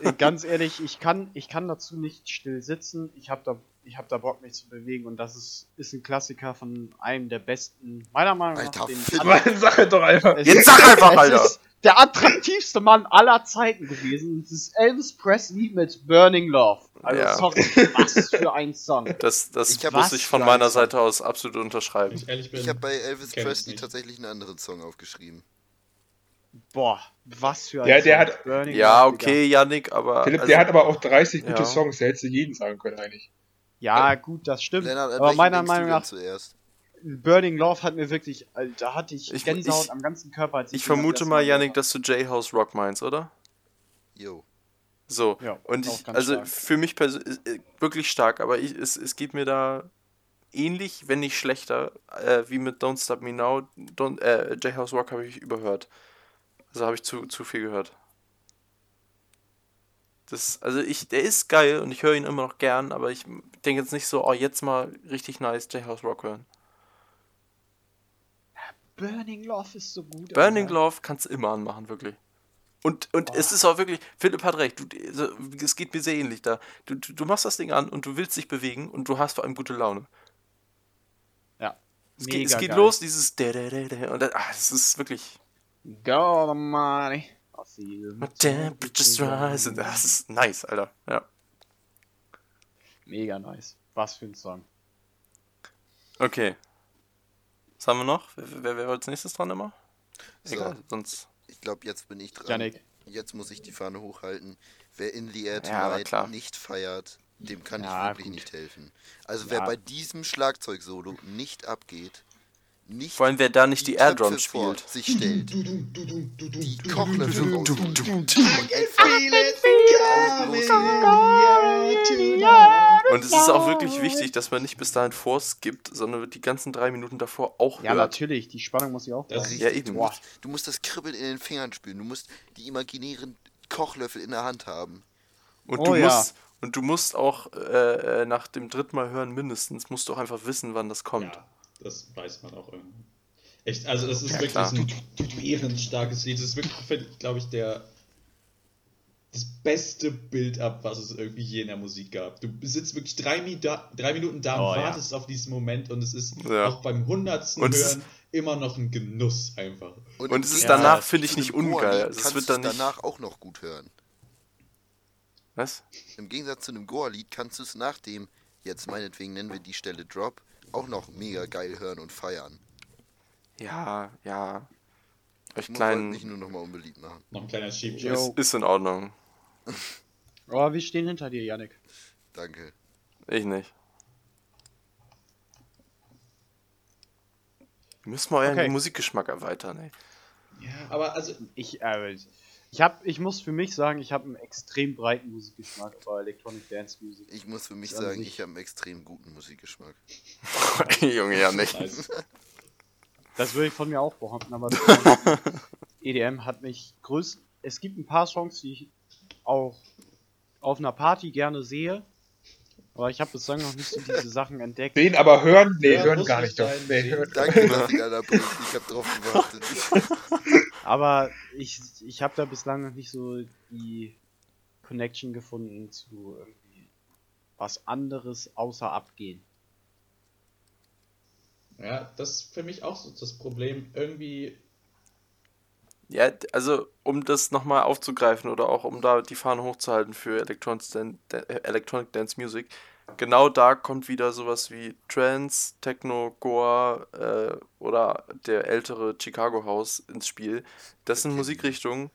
Äh, Ganz ehrlich, ich kann, ich kann dazu nicht still sitzen. Ich habe da, ich hab da Bock, mich zu bewegen und das ist, ist ein Klassiker von einem der besten, meiner Meinung nach. Alter, den. Mann, sag es doch einfach. Es Jetzt sag einfach, es Alter. ist der attraktivste Mann aller Zeiten gewesen. Es ist Elvis Presley mit Burning Love. Also Ja. sorry, was für ein Song. Das, das Ich muss ich von meiner. Seite aus absolut unterschreiben. ich Ich habe bei Elvis Presley nicht. tatsächlich einen anderen Song aufgeschrieben. Boah, was für ein Ja, der Song. hat- Burning Ja, Love, okay, Janik, aber. Philipp, also- der hat aber auch 30 gute Ja. Songs, der hätte jeden sagen können eigentlich. Ja, gut, das stimmt. Lennart, aber meiner Meinung nach, zuerst? Burning Love hat mir wirklich, also, da hatte ich, Ich- Gänsehaut ich- am ganzen Körper. Als Ich vermute mal, habe. dass du J-House Rock meinst, oder? Jo. So. Ja, Und auch ich, also stark. für mich persönlich wirklich stark, aber ich, es, es geht mir da ähnlich, wenn nicht schlechter, äh, wie mit Don't Stop Me Now. Don't, äh, J-House Rock habe ich überhört. Also habe ich zu, zu viel gehört. Das, also ich, der ist geil und ich höre ihn immer noch gern, aber ich denke jetzt nicht so, oh, jetzt mal richtig nice J-House Rock hören. Burning Love ist so gut. Burning Alter. Love kannst du immer anmachen, wirklich. Und, und es ist auch wirklich, Philipp hat recht, du, es geht mir sehr ähnlich da. Du, du, du machst das Ding an und du willst dich bewegen und du hast vor allem gute Laune. Ja. Es geht, es geht geil. los, dieses da, da, da, da, und das, ah, das ist wirklich God Almighty. I feel My temperature's rising. Das ist nice, Alter. Ja. Mega nice. Was für ein Song. Okay. Was haben wir noch? Wer, wer, wer war als nächstes dran immer? So, Egal, sonst. ich glaube, jetzt bin ich dran. Janik. Jetzt muss ich die Fahne hochhalten. Wer In the Air Ja, Tonight klar. nicht feiert, dem kann Ja, ich wirklich gut. nicht helfen. Also wer Ja. bei diesem Schlagzeugsolo nicht abgeht, nicht Vor allem, wer da nicht die Air Drum Töpfe vor spielt. sich stellt, die Kochlöffel und einfach Und es ist auch wirklich wichtig, dass man nicht bis dahin vorskippt, sondern die ganzen drei Minuten davor auch Ja, hört. natürlich. Die Spannung muss ich auch Das bleiben. Ja, eben. Du musst, du musst das Kribbeln in den Fingern spüren. Du musst die imaginären Kochlöffel in der Hand haben. Und Oh du ja. musst und du musst auch äh, äh, nach dem dritten Mal hören mindestens musst du auch einfach wissen, wann das kommt. Ja, das weiß man auch irgendwie. Echt, also das ist Ja, wirklich klar. ein bärenstarkes Lied. Das ist wirklich, glaube ich, der das beste Build-up, was es irgendwie je in der Musik gab. Du sitzt wirklich drei, Mi da, drei Minuten da und Oh, ja. wartest auf diesen Moment und es ist Ja. auch beim hundertsten Und es ist- Hören immer noch ein Genuss einfach. Und im es ist Gegensatz danach, finde ich, nicht ungeil. Also es kannst wird du dann nicht- danach auch noch gut hören. Was? Im Gegensatz zu einem Goa-Lied kannst du es nach dem, jetzt meinetwegen nennen wir die Stelle Drop, auch noch mega geil hören und feiern. Ja, ja. Euch Ich muss kleinen mich nur nochmal unbeliebt machen. Noch ein kleiner ist, ist in Ordnung. Oh, wir stehen hinter dir, Janik. Danke. Ich nicht. Müssen wir euren Okay. Musikgeschmack erweitern, ey. Ja, aber also, Ich, äh, ich, hab, ich muss für mich sagen, ich habe einen extrem breiten Musikgeschmack bei Electronic Dance Music. Ich muss für mich sagen, ich habe einen extrem guten Musikgeschmack. Junge, ja nicht. Das würde ich von mir auch behaupten, aber EDM hat mich größt. Es gibt ein paar Songs, die ich auch auf einer Party gerne sehe. Aber ich habe bislang noch nicht so diese Sachen entdeckt. Sehen, aber hören, nee, Ja, hören gar nicht doch. Nee, hören. Danke, Martin Bericht. Ich habe drauf gewartet. Aber ich, ich habe da bislang noch nicht so die Connection gefunden zu irgendwie was anderes außer abgehen. Ja, das ist für mich auch so das Problem. Irgendwie, Ja, also um das nochmal aufzugreifen oder auch um da die Fahne hochzuhalten für Electronic, Dan Da- äh, Electronic Dance Music, genau da kommt wieder sowas wie Trance, Techno, Goa äh, oder der ältere Chicago House ins Spiel. Das sind Musikrichtungen,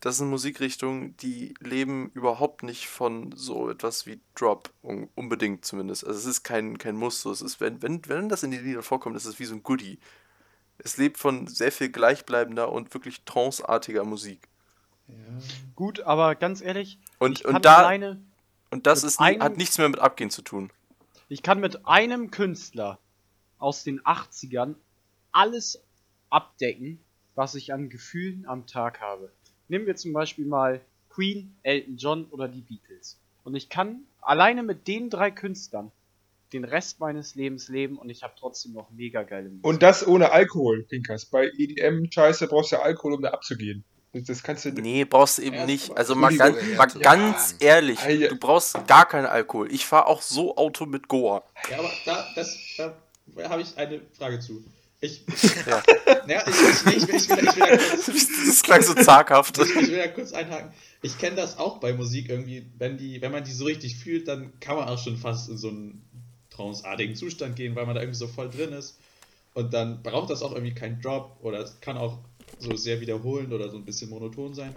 das sind Musikrichtungen, die leben überhaupt nicht von so etwas wie Drop, un unbedingt zumindest. Also es ist kein, kein Muss, so. es ist, wenn, wenn, wenn das in den Liedern vorkommt, ist es wie so ein Goodie. Es lebt von sehr viel gleichbleibender und wirklich tranceartiger Musik. ja, Gut, aber ganz ehrlich, Und, und, da, alleine, und das ist, einem- hat nichts mehr mit Abgehen zu tun. ich kann mit einem Künstler aus den 80ern alles abdecken, was ich an Gefühlen am Tag habe. Nehmen wir zum Beispiel mal Queen, Elton John oder die Beatles. Und ich kann alleine mit den drei Künstlern den Rest meines Lebens leben und ich habe trotzdem noch mega geile Musik. Und das ohne Alkohol, Pinkas. Bei EDM-Scheiße brauchst du ja Alkohol, um da abzugehen. Das, kannst du. Nee, brauchst du eben Ja, nicht. Also mal, ganz, mal ja. ganz ehrlich, ja. du brauchst gar keinen Alkohol. Ich fahre auch so Auto mit Goa. ja, aber da, das, da habe ich eine Frage zu. Ich, Ja. ja, ich, ich, ich, will- ich, will, ich, will da kurz, Das klang so zaghaft. ich, ich will da kurz einhaken. Ich kenne das auch bei Musik irgendwie, wenn die, wenn man die so richtig fühlt, dann kann man auch schon fast in so einen tranceartigen Zustand gehen, weil man da irgendwie so voll drin ist. Und dann braucht das auch irgendwie keinen Drop oder es kann auch so sehr wiederholend oder so ein bisschen monoton sein.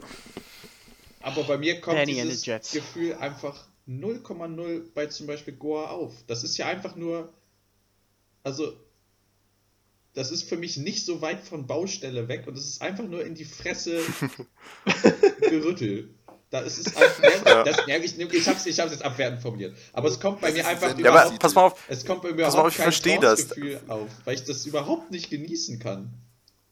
Aber bei mir kommt Danny dieses. Gefühl einfach 0,0 bei zum Beispiel Goa auf. Das ist ja einfach nur, also das ist für mich nicht so weit von Baustelle weg und es ist einfach nur in die Fresse gerüttelt. Da ist es einfach, Ja. das, ja, ich, ich hab's, ich hab's jetzt abwertend formuliert. Aber es kommt bei mir einfach Ja, überhaupt, aber pass mal auf, es kommt bei mir Pass überhaupt mal auf, ich kein versteh das. Gefühl auf, weil ich das überhaupt nicht genießen kann.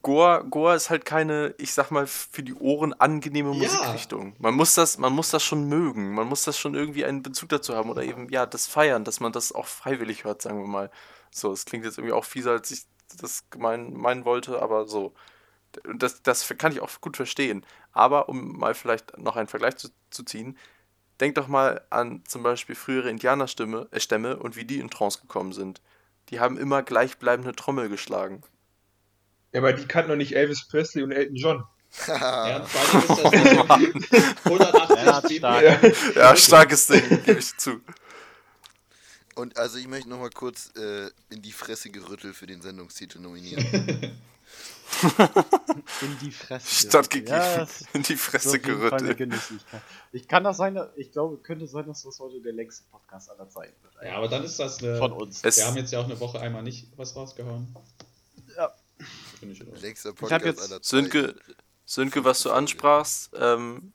Goa, Goa ist halt keine, ich sag mal, für die Ohren angenehme Ja. Musikrichtung. Man muss das, man muss das schon mögen. Man muss das schon irgendwie einen Bezug dazu haben oder eben, ja, das feiern, dass man das auch freiwillig hört, sagen wir mal. So, es klingt jetzt irgendwie auch fieser, als ich das gemein, meinen wollte, aber so. Das, das kann ich auch gut verstehen. Aber um mal vielleicht noch einen Vergleich zu, zu ziehen, denk doch mal an zum Beispiel frühere Indianerstämme äh, Stämme und wie die in Trance gekommen sind. Die haben immer gleichbleibende Trommel geschlagen. Ja, aber die kannten noch nicht Elvis Presley und Elton John. Ja, und vor allem ist das nicht irgendwie 180 Ja, BPM. stark. Ja, starkes Ding, gebe ich zu. Und also ich möchte nochmal kurz äh, in die Fresse gerüttelt für den Sendungstitel nominieren. In die Fresse. Stattgegeben. Ja, in die Fresse gerüttelt. Ich kann das sein, ich glaube, könnte sein, dass das heute der längste Podcast aller Zeiten wird. Ja, aber dann ist das eine. Von uns. Es- Wir haben jetzt ja auch eine Woche einmal nicht was rausgehauen. Ja. Finde ich in Ordnung. Längster hab Podcast jetzt- aller Zeiten. Sönke, Sönke, was du ansprachst, ähm,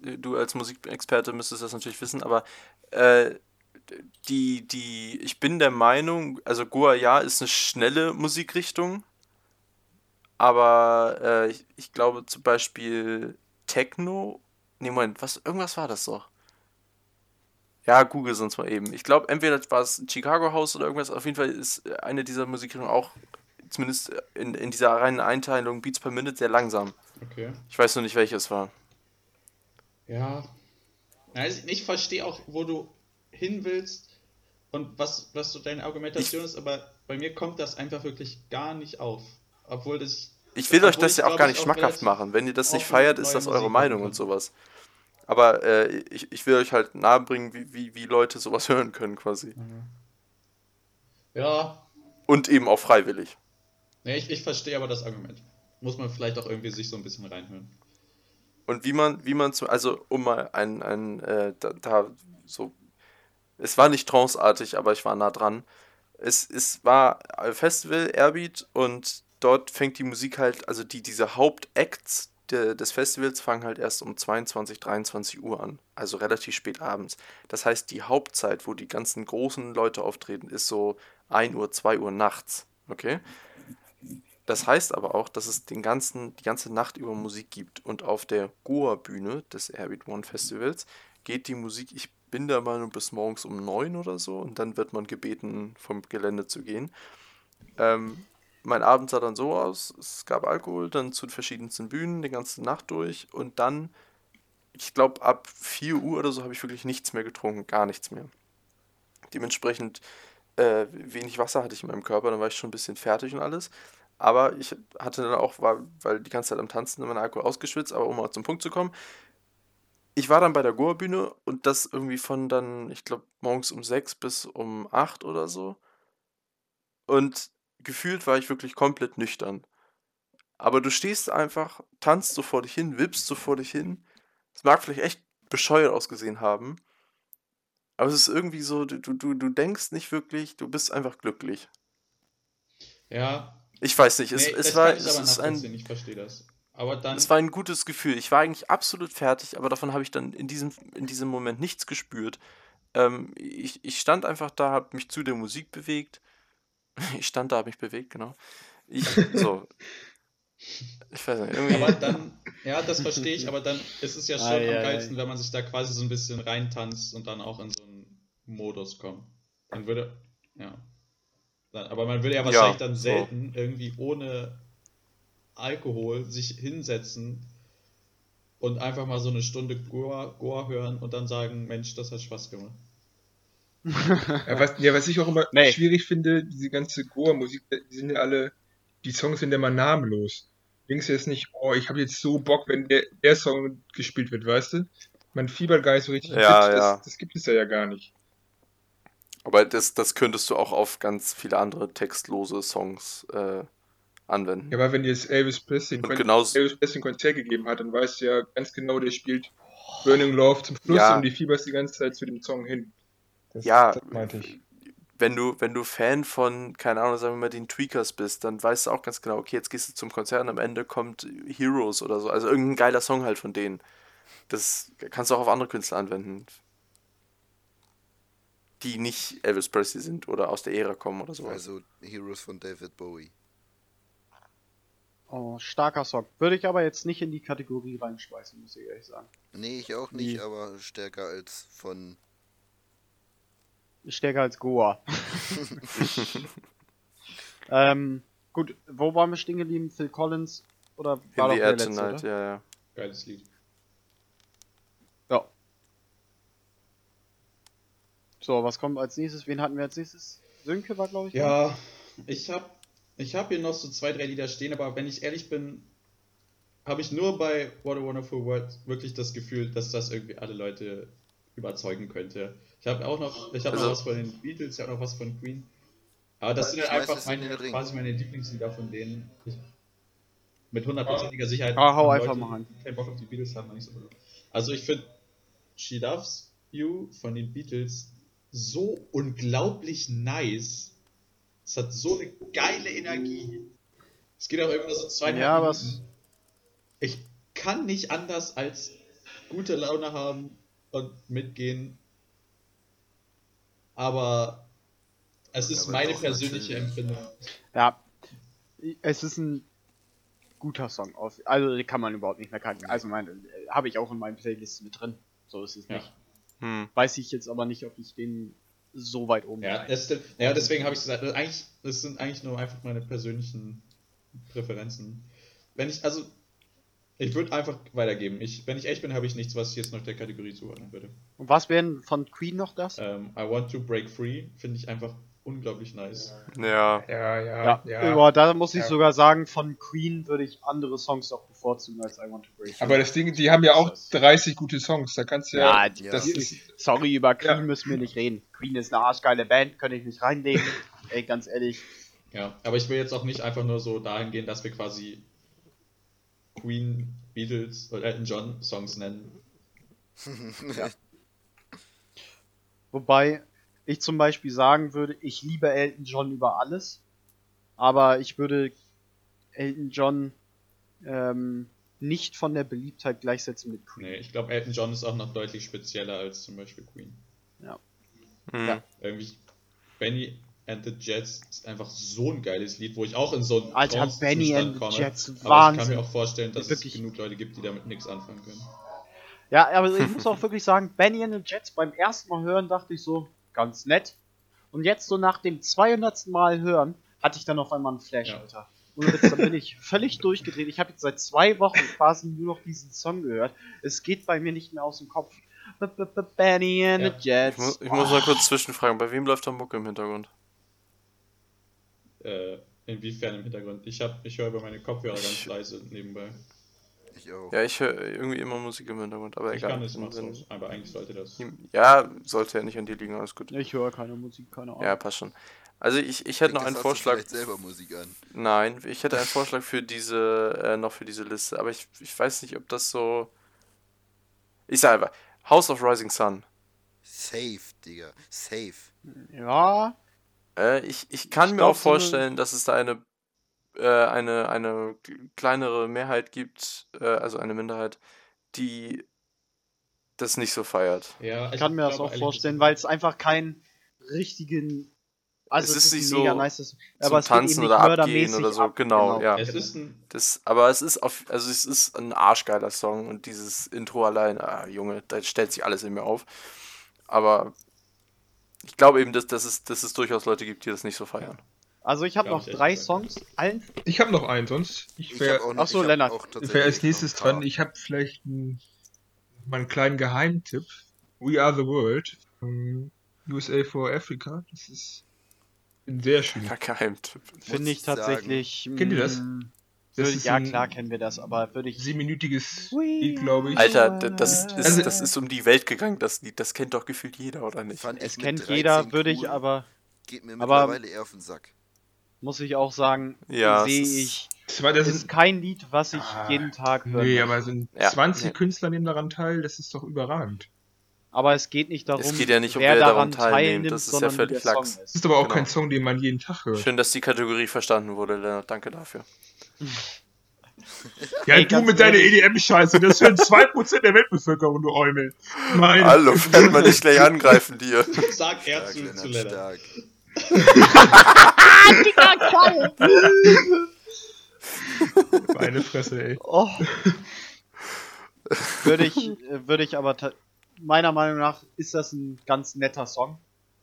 du als Musikexperte müsstest das natürlich wissen, aber äh, die, die, ich bin der Meinung, also Goa ja ist eine schnelle Musikrichtung, aber äh, ich, ich glaube zum Beispiel Techno, nee, Moment, was, irgendwas war das doch. Ja, google sonst mal eben. Ich glaube, entweder war es Chicago House oder irgendwas, auf jeden Fall ist eine dieser Musikrichtungen auch, zumindest in, in dieser reinen Einteilung Beats per Minute, sehr langsam. Okay. Ich weiß nur nicht, welches war. Ja. Also ich verstehe auch, wo du hin willst und was, was so deine Argumentation ist, aber bei mir kommt das einfach wirklich gar nicht auf. Obwohl das. Ich will euch das ja auch gar ich, nicht schmackhaft machen. Wenn ihr das nicht feiert, ist das Musik eure machen Meinung kann. und sowas. Aber äh, ich, ich will euch halt nahebringen, wie, wie, wie Leute sowas hören können quasi. Ja. Und eben auch freiwillig. Nee, ich, ich verstehe aber das Argument. Muss man vielleicht auch irgendwie sich so ein bisschen reinhören. Und wie man, wie man zum, also um mal ein, ein äh, da, da so, es war nicht tranceartig, aber ich war nah dran. Es, es war Festival, Airbeat, und dort fängt die Musik halt, also die, diese Hauptacts de, des Festivals fangen halt erst um 22, 23 Uhr an, also relativ spät abends. Das heißt, die Hauptzeit, wo die ganzen großen Leute auftreten, ist so 1 Uhr, 2 Uhr nachts, okay? Das heißt aber auch, dass es den ganzen, die ganze Nacht über Musik gibt. Und auf der Goa-Bühne des Airbeat One Festivals geht die Musik, ich bin mal nur bis morgens um neun oder so und dann wird man gebeten, vom Gelände zu gehen. Ähm, mein Abend sah dann so aus, es gab Alkohol, dann zu verschiedensten Bühnen, die ganze Nacht durch und dann, ich glaube, ab 4 Uhr oder so habe ich wirklich nichts mehr getrunken, gar nichts mehr. Dementsprechend äh, wenig Wasser hatte ich in meinem Körper, dann war ich schon ein bisschen fertig und alles. Aber ich hatte dann auch, war, weil die ganze Zeit am Tanzen mein Alkohol ausgeschwitzt, aber um mal zum Punkt zu kommen, ich war dann bei der Goa-Bühne und das irgendwie von dann, ich glaube, morgens um 6 bis um 8 oder so. Und gefühlt war ich wirklich komplett nüchtern. Aber du stehst einfach, tanzt so vor dich hin, wippst so vor dich hin. Es mag vielleicht echt bescheuert ausgesehen haben. Aber es ist irgendwie so, du, du, du denkst nicht wirklich, du bist einfach glücklich. Ja. Ich weiß nicht, es, Nee, es war, es ist ein, ich verstehe das. Aber dann, es war ein gutes Gefühl. Ich war eigentlich absolut fertig, aber davon habe ich dann in diesem, in diesem Moment nichts gespürt. Ähm, ich, ich stand einfach da, habe mich zu der Musik bewegt. Ich stand da, habe mich bewegt, genau. Ich, so. Ich weiß nicht, irgendwie. aber dann, ja, das verstehe ich, aber dann ist es ja schon Ei, am ei, geilsten, wenn man sich da quasi so ein bisschen reintanzt und dann auch in so einen Modus kommt. Dann würde, ja. Dann, aber man würde ja wahrscheinlich dann so. selten irgendwie ohne Alkohol sich hinsetzen und einfach mal so eine Stunde Goa, Goa hören und dann sagen, Mensch, das hat Spaß gemacht. Ja, was, ja, was ich auch immer Nee. schwierig finde, diese ganze Goa-Musik, die sind ja alle, die Songs sind ja immer namenlos. Denkst du jetzt nicht, oh, ich habe jetzt so Bock, wenn der, der Song gespielt wird, weißt du? Man fiebert gar nicht so richtig Ja, mit, ja. Das, das gibt es ja, ja gar nicht. Aber das, das könntest du auch auf ganz viele andere textlose Songs äh, anwenden. Ja, aber wenn jetzt Elvis Presley, genauso- Elvis Presley ein Konzert gegeben hat, dann weißt du ja ganz genau, der spielt Burning Love zum Schluss Ja. und die fieberst die ganze Zeit zu dem Song hin. Das, Ja, das meinte ich. wenn du, wenn du Fan von, keine Ahnung, sagen wir mal, den Tweakers bist, dann weißt du auch ganz genau, okay, jetzt gehst du zum Konzert und am Ende kommt Heroes oder so. Also irgendein geiler Song halt von denen. Das kannst du auch auf andere Künstler anwenden. Die nicht Elvis Presley sind oder aus der Ära kommen oder so. Also Heroes von David Bowie. Oh, starker Song. Würde ich aber jetzt nicht in die Kategorie reinschmeißen, muss ich ehrlich sagen. Nee, ich auch nicht, Nee. aber stärker als von. Stärker als Goa. ähm, gut, wo waren wir stehen geblieben? Phil Collins oder war In the der Air letzte, Tonight, oder? ja, ja. Geiles Lied. Ja. So, was kommt als nächstes? Wen hatten wir als nächstes? Sönke war, glaube ich. ne? Ja, ich habe ich hab hier noch so zwei, drei Lieder stehen, aber wenn ich ehrlich bin, habe ich nur bei What a Wonderful World wirklich das Gefühl, dass das irgendwie alle Leute überzeugen könnte. Ich habe auch noch, ich habe Also- noch was von den Beatles, ich habe noch was von Queen. Aber das sind halt einfach meine, quasi meine Lieblingslieder von denen. Ich, mit hundertprozentiger Sicherheit. Ah, hau einfach Leute, mal rein. die keinen Bock auf die Beatles haben, noch nicht so Bock. Also ich finde She Loves You von den Beatles so unglaublich nice. Es hat so eine geile Energie. Es geht auch irgendwie so zweieinhalb Ja, Minuten. es- Ich kann nicht anders als gute Laune haben und mitgehen. Aber es ist Aber meine persönliche natürlich. Empfindung. Ja, es ist ein guter Song. Auf, also den kann man überhaupt nicht mehr kacken. Also meine, äh, habe ich auch in meinen Playlists mit drin. So ist es Ja. nicht. Hm. Weiß ich jetzt aber nicht, ob ich den so weit oben Ja, das, ja deswegen habe ich gesagt, eigentlich, das sind eigentlich nur einfach meine persönlichen Präferenzen. Wenn ich, also, ich würde einfach weitergeben. Ich, wenn ich echt bin, habe ich nichts, was ich jetzt noch der Kategorie zuordnen würde. Und was wären von Queen noch das? Ähm, I Want to Break Free finde ich einfach unglaublich nice. Ja, Ja, ja, ja, ja. aber da muss ich Ja. sogar sagen, von Queen würde ich andere Songs auch bevorzugen als I Want to Break. Aber das Ding, die haben ja auch 30 gute Songs, da kannst du ja. ja, die, das Ja. ist, sorry, über Queen Ja. müssen wir nicht reden. Queen ist eine arschgeile Band, könnte ich nicht reinlegen. Ey, ganz ehrlich. Ja, aber ich will jetzt auch nicht einfach nur so dahin gehen, dass wir quasi Queen, Beatles oder Elton John Songs nennen. Wobei ich zum Beispiel sagen würde, ich liebe Elton John über alles, aber ich würde Elton John ähm, nicht von der Beliebtheit gleichsetzen mit Queen. Nee, ich glaube, Elton John ist auch noch deutlich spezieller als zum Beispiel Queen. hm. Ja. Irgendwie Benny and the Jets ist einfach so ein geiles Lied, wo ich auch in so einen Alter, Benny and the komme. Jets, Aber ich kann Wahnsinn. mir auch vorstellen, dass Wirklich. es genug Leute gibt, die damit nichts anfangen können. Ja, aber ich muss auch wirklich sagen, Benny and the Jets beim ersten Mal hören dachte ich so, ganz nett. Und jetzt so nach dem 200. Mal hören, hatte ich dann auf einmal einen Flash, Ja. Alter. Und jetzt dann bin ich völlig durchgedreht. Ich habe jetzt seit zwei Wochen quasi nur noch diesen Song gehört. Es geht bei mir nicht mehr aus dem Kopf. B -b -b Benny and Ja. the Jets. Ich muss, ich muss mal kurz zwischenfragen, bei wem läuft da Mucke im Hintergrund? Äh, inwiefern im Hintergrund? Ich hab, ich höre über meine Kopfhörer ganz leise nebenbei. Ich auch. Ja, ich höre irgendwie immer Musik im Hintergrund, aber Ich egal. kann das Wenn- machen, wenn- so, aber eigentlich sollte das. Ja, sollte ja nicht an dir liegen, alles gut. Ich höre keine Musik, keine Ahnung. Ja, passt schon. Also ich, ich hätte noch einen du Vorschlag. vielleicht selber Musik an. Nein, ich hätte einen Vorschlag für diese, äh, noch für diese Liste, aber ich, ich weiß nicht, ob das so. Ich sag einfach, House of Rising Sun. Safe, Digga. Safe. Ja, Äh, ich, ich kann Ich mir glaub, auch vorstellen, dass es da eine, äh, eine, eine kleinere Mehrheit gibt, äh, also eine Minderheit, die das nicht so feiert. Ja, ich kann mir das auch vorstellen, weil es einfach keinen richtigen. Also Es es, ist ist, nicht so nice, Zum aber es Tanzen oder abgehen oder so, ab. genau, ja. Es ist ein. Das, aber es ist auf, also es ist ein arschgeiler Song und dieses Intro allein, ah, Junge, da stellt sich alles in mir auf. Aber ich glaube eben, dass, dass, es, dass es durchaus Leute gibt, die das nicht so feiern. Also ich habe noch ich drei. Songs, allen Ich habe noch einen, sonst. Ich Ich wäre hab auch so, ich Lennart. wär als nächstes dran. Ich habe vielleicht einen, mal einen kleinen Geheimtipp. We Are the World von USA for Africa. Das ist ein sehr schön. Ja, Geheimtipp. finde ich ich sagen. tatsächlich. Kennt ihr das? Das Würde, ist ja, klar kennen wir das, aber würde ich. siebenminütiges Lied, glaube ich. Alter, d- das ist, Also- das ist um die Welt gegangen, das Lied. Das kennt doch gefühlt jeder, oder nicht? Fand Es kennt 13 jeder, würde ich aber, Geht mir aber- mittlerweile eher auf den Sack. muss ich auch sagen, Ja, sehe ich. Das, Das das ist kein Lied, was ich Ah, jeden Tag höre. nee, aber es sind Ja, 20 nee. Künstler nehmen daran teil. Das ist doch überragend. Aber es geht nicht darum, Es geht ja nicht um wer wer daran daran teilnimmt, teilnimmt, das ist ja völlig lax. Das ist. ist aber auch Genau. kein Song, den man jeden Tag hört. Schön, dass die Kategorie verstanden wurde, Lennart. Danke dafür. Ja, Ey, du mit deiner. EDM-Scheiße, das hören 2% der Weltbevölkerung, du Eumel. Meine Hallo, werden wir nicht gleich angreifen, dir. Sag er Stark, zu, zu Lennart. stark. Meine Fresse, ey. Oh. würde ich, würde ich aber meiner Meinung nach ist das ein ganz netter Song.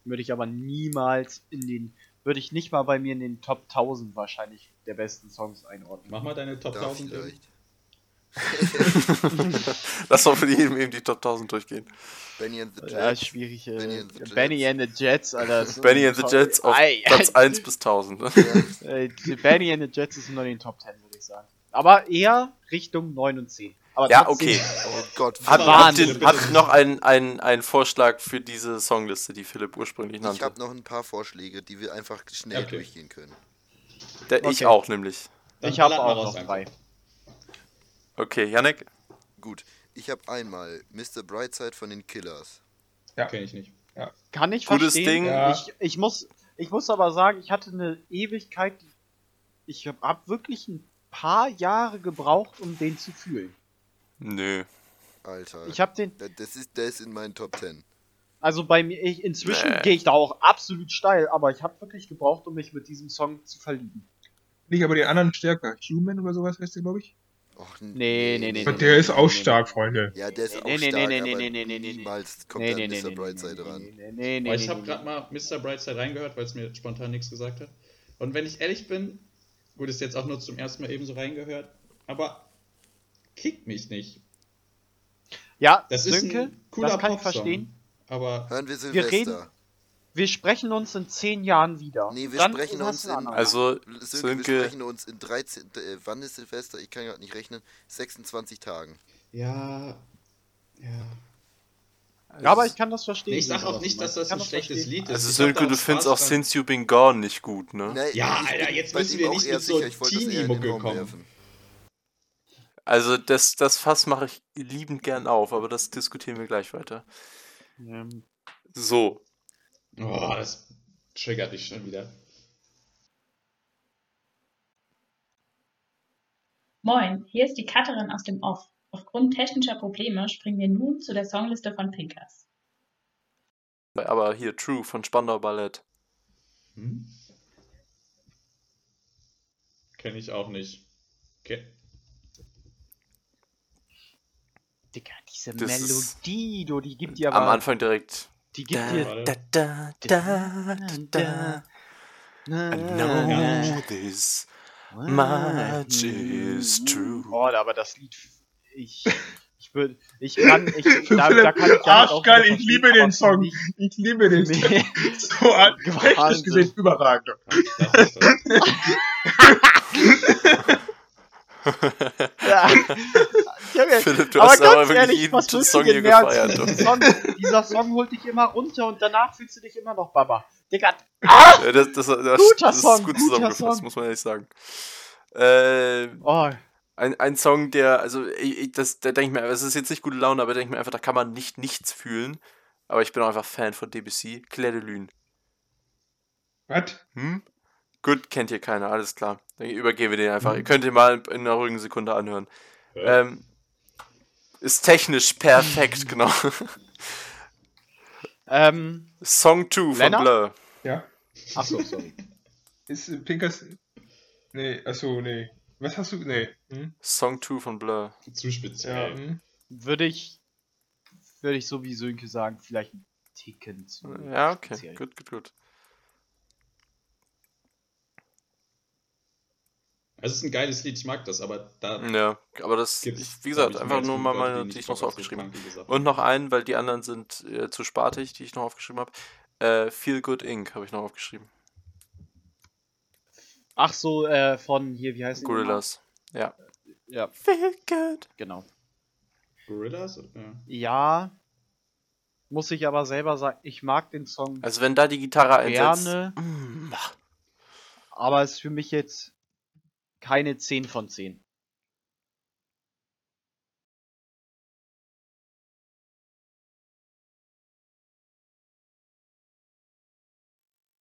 Würde ich aber niemals in den, würde ich nicht mal bei mir in den Top 1000 wahrscheinlich der besten Songs einordnen. Mach mal deine Top Da 1000. vielleicht. Lass doch für jedem eben die Top 1000 durchgehen. Benny and the Jets. Ja, schwierig. Äh, Benny and the Jets. Benny and the Jets, Alter. Benny in and the Top- Jets auf Ei, Platz ei, 1 bis 1000. Ne? Benny and the Jets ist nur in den Top 10, würde ich sagen. Aber eher Richtung 9 und 10. Aber Ja, okay. oh Gott. Hat, habt, ihr, habt ihr noch einen, einen, einen Vorschlag für diese Songliste, die Philipp ursprünglich Ich nannte? habe noch ein paar Vorschläge, die wir einfach schnell Okay. durchgehen können. Der, Ich Okay. auch nämlich. Dann Ich habe auch noch drei. Okay, Yannick. Gut. Ich habe einmal Mr. Brightside von den Killers. Kenn ich nicht. Kann ich Gutes verstehen. Ding. Ja. Ich, ich, muss, ich muss aber sagen, ich hatte eine Ewigkeit. Ich habe hab wirklich ein paar Jahre gebraucht, um den zu fühlen. Nö. Alter. Ich habe den, Da- das ist, der ist in meinen Top 10. also bei mir, ich, inzwischen Nee. gehe ich da auch absolut steil, aber ich habe wirklich gebraucht, um mich mit diesem Song zu verlieben. Nicht aber den anderen stärker. Human oder sowas heißt der, glaube ich. Och, Nee, nee, nee, Aber nee, der ist nee, auch nee, stark, Freunde. Ja, der ist auch stark, nee, nee, nee, nee, nee, nee. niemals kommt Nee, nee, Mr. nee, Brightside nee, ran. nee, nee, nee, ich habe gerade mal Mr. Brightside reingehört, weil es mir spontan nichts gesagt hat. Und wenn ich ehrlich bin, gut, ist jetzt auch nur zum ersten Mal eben so reingehört, aber kickt mich nicht. Ja, Das ist Sönke, ein cooler das kann ich verstehen. Aber Hören wir Wir Silvester. reden- Wir sprechen uns in zehn Jahren wieder. Nee, wir Dann sprechen uns in-. Also, Sönke, wir sprechen uns in 13. Äh, wann ist Silvester? Ich kann gerade nicht rechnen. 26 Tagen. ja, ja. ja, aber ich kann das verstehen. Nee, ich sag auch nicht, dass das ein schlechtes. Lied ist. also Sönke, du findest auch dran. Since You Been Gone nicht gut, ne? Nee, Ja, Alter, jetzt müssen wir nicht mit so sicher. Den Teenie-Mucke kommen. werfen. Also, das, das Fass mache ich liebend gern auf, aber das diskutieren wir gleich weiter. Ähm, So, Oh, das triggert dich schon wieder. Moin, hier ist die Cutterin aus dem Off. Aufgrund technischer Probleme springen wir nun zu der Songliste von Pinkers. aber hier True von Spandau Ballett. Hm? Kenne ich auch nicht. Okay. Digga, diese Das Melodie, du, die gibt dir Am aber. Anfang direkt. Die gibt Da, dir. da, da, da, da, da. I know this much is true. Oh, aber das Lied. Ich. Ich würde. Ich kann. Ich, da, da kann ich ja Arschgeil, ich liebe den Song. Ich liebe den. Nee. So an- technisch gesehen überragend. Ja. Junge, Philipp, du aber hast aber ganz wirklich ehrlich, jeden Song hier gefeiert. Song? Dieser Song holt dich immer runter und danach fühlst du dich immer noch Baba. Digga, Ja, das, das, das, Guter das Song, ist gut guter zusammengefasst, Song. muss man ehrlich sagen. Äh, oh, ein, ein Song, der, also, ich, das, da denke ich mir, es ist jetzt nicht gute Laune, aber da denke ich mir einfach, da kann man nicht nichts fühlen. Aber ich bin auch einfach Fan von Debussy. Claire de Lune. Was? Hm? Gut, kennt ihr keiner, alles klar. Dann übergeben wir den einfach. Ihr könnt ihn mal in einer ruhigen Sekunde anhören. Ja. Ähm, ist technisch perfekt, genau. ähm, Song 2 von? Blur. Ja? achso, sorry. Ist Pinkers. Nee, achso, nee. Was hast du. Nee. Hm? Song 2 von Blur. Zu Ja. speziell. Hm? Würde ich, würde ich so wie Sönke sagen, vielleicht einen Ticken zu. Ja, okay. speziell. Gut, gut, gut. Es ist ein geiles Lied, ich mag das, aber da Ja, aber das, ich, wie gesagt, einfach nur mal meine, die ich noch so auf so aufgeschrieben habe. Und noch einen, weil die anderen sind äh, zu spartig, die ich noch aufgeschrieben habe. Äh, Feel Good Inc. habe ich noch aufgeschrieben. Ach so, äh, von hier, wie heißt die? Gorillas. Ja. Ja, Feel Good. genau. Gorillas? Ja. Ja, muss ich aber selber sagen, ich mag den Song Also wenn da die Gitarre einsetzt. gerne, Mm, aber ist für mich jetzt keine 10 von 10.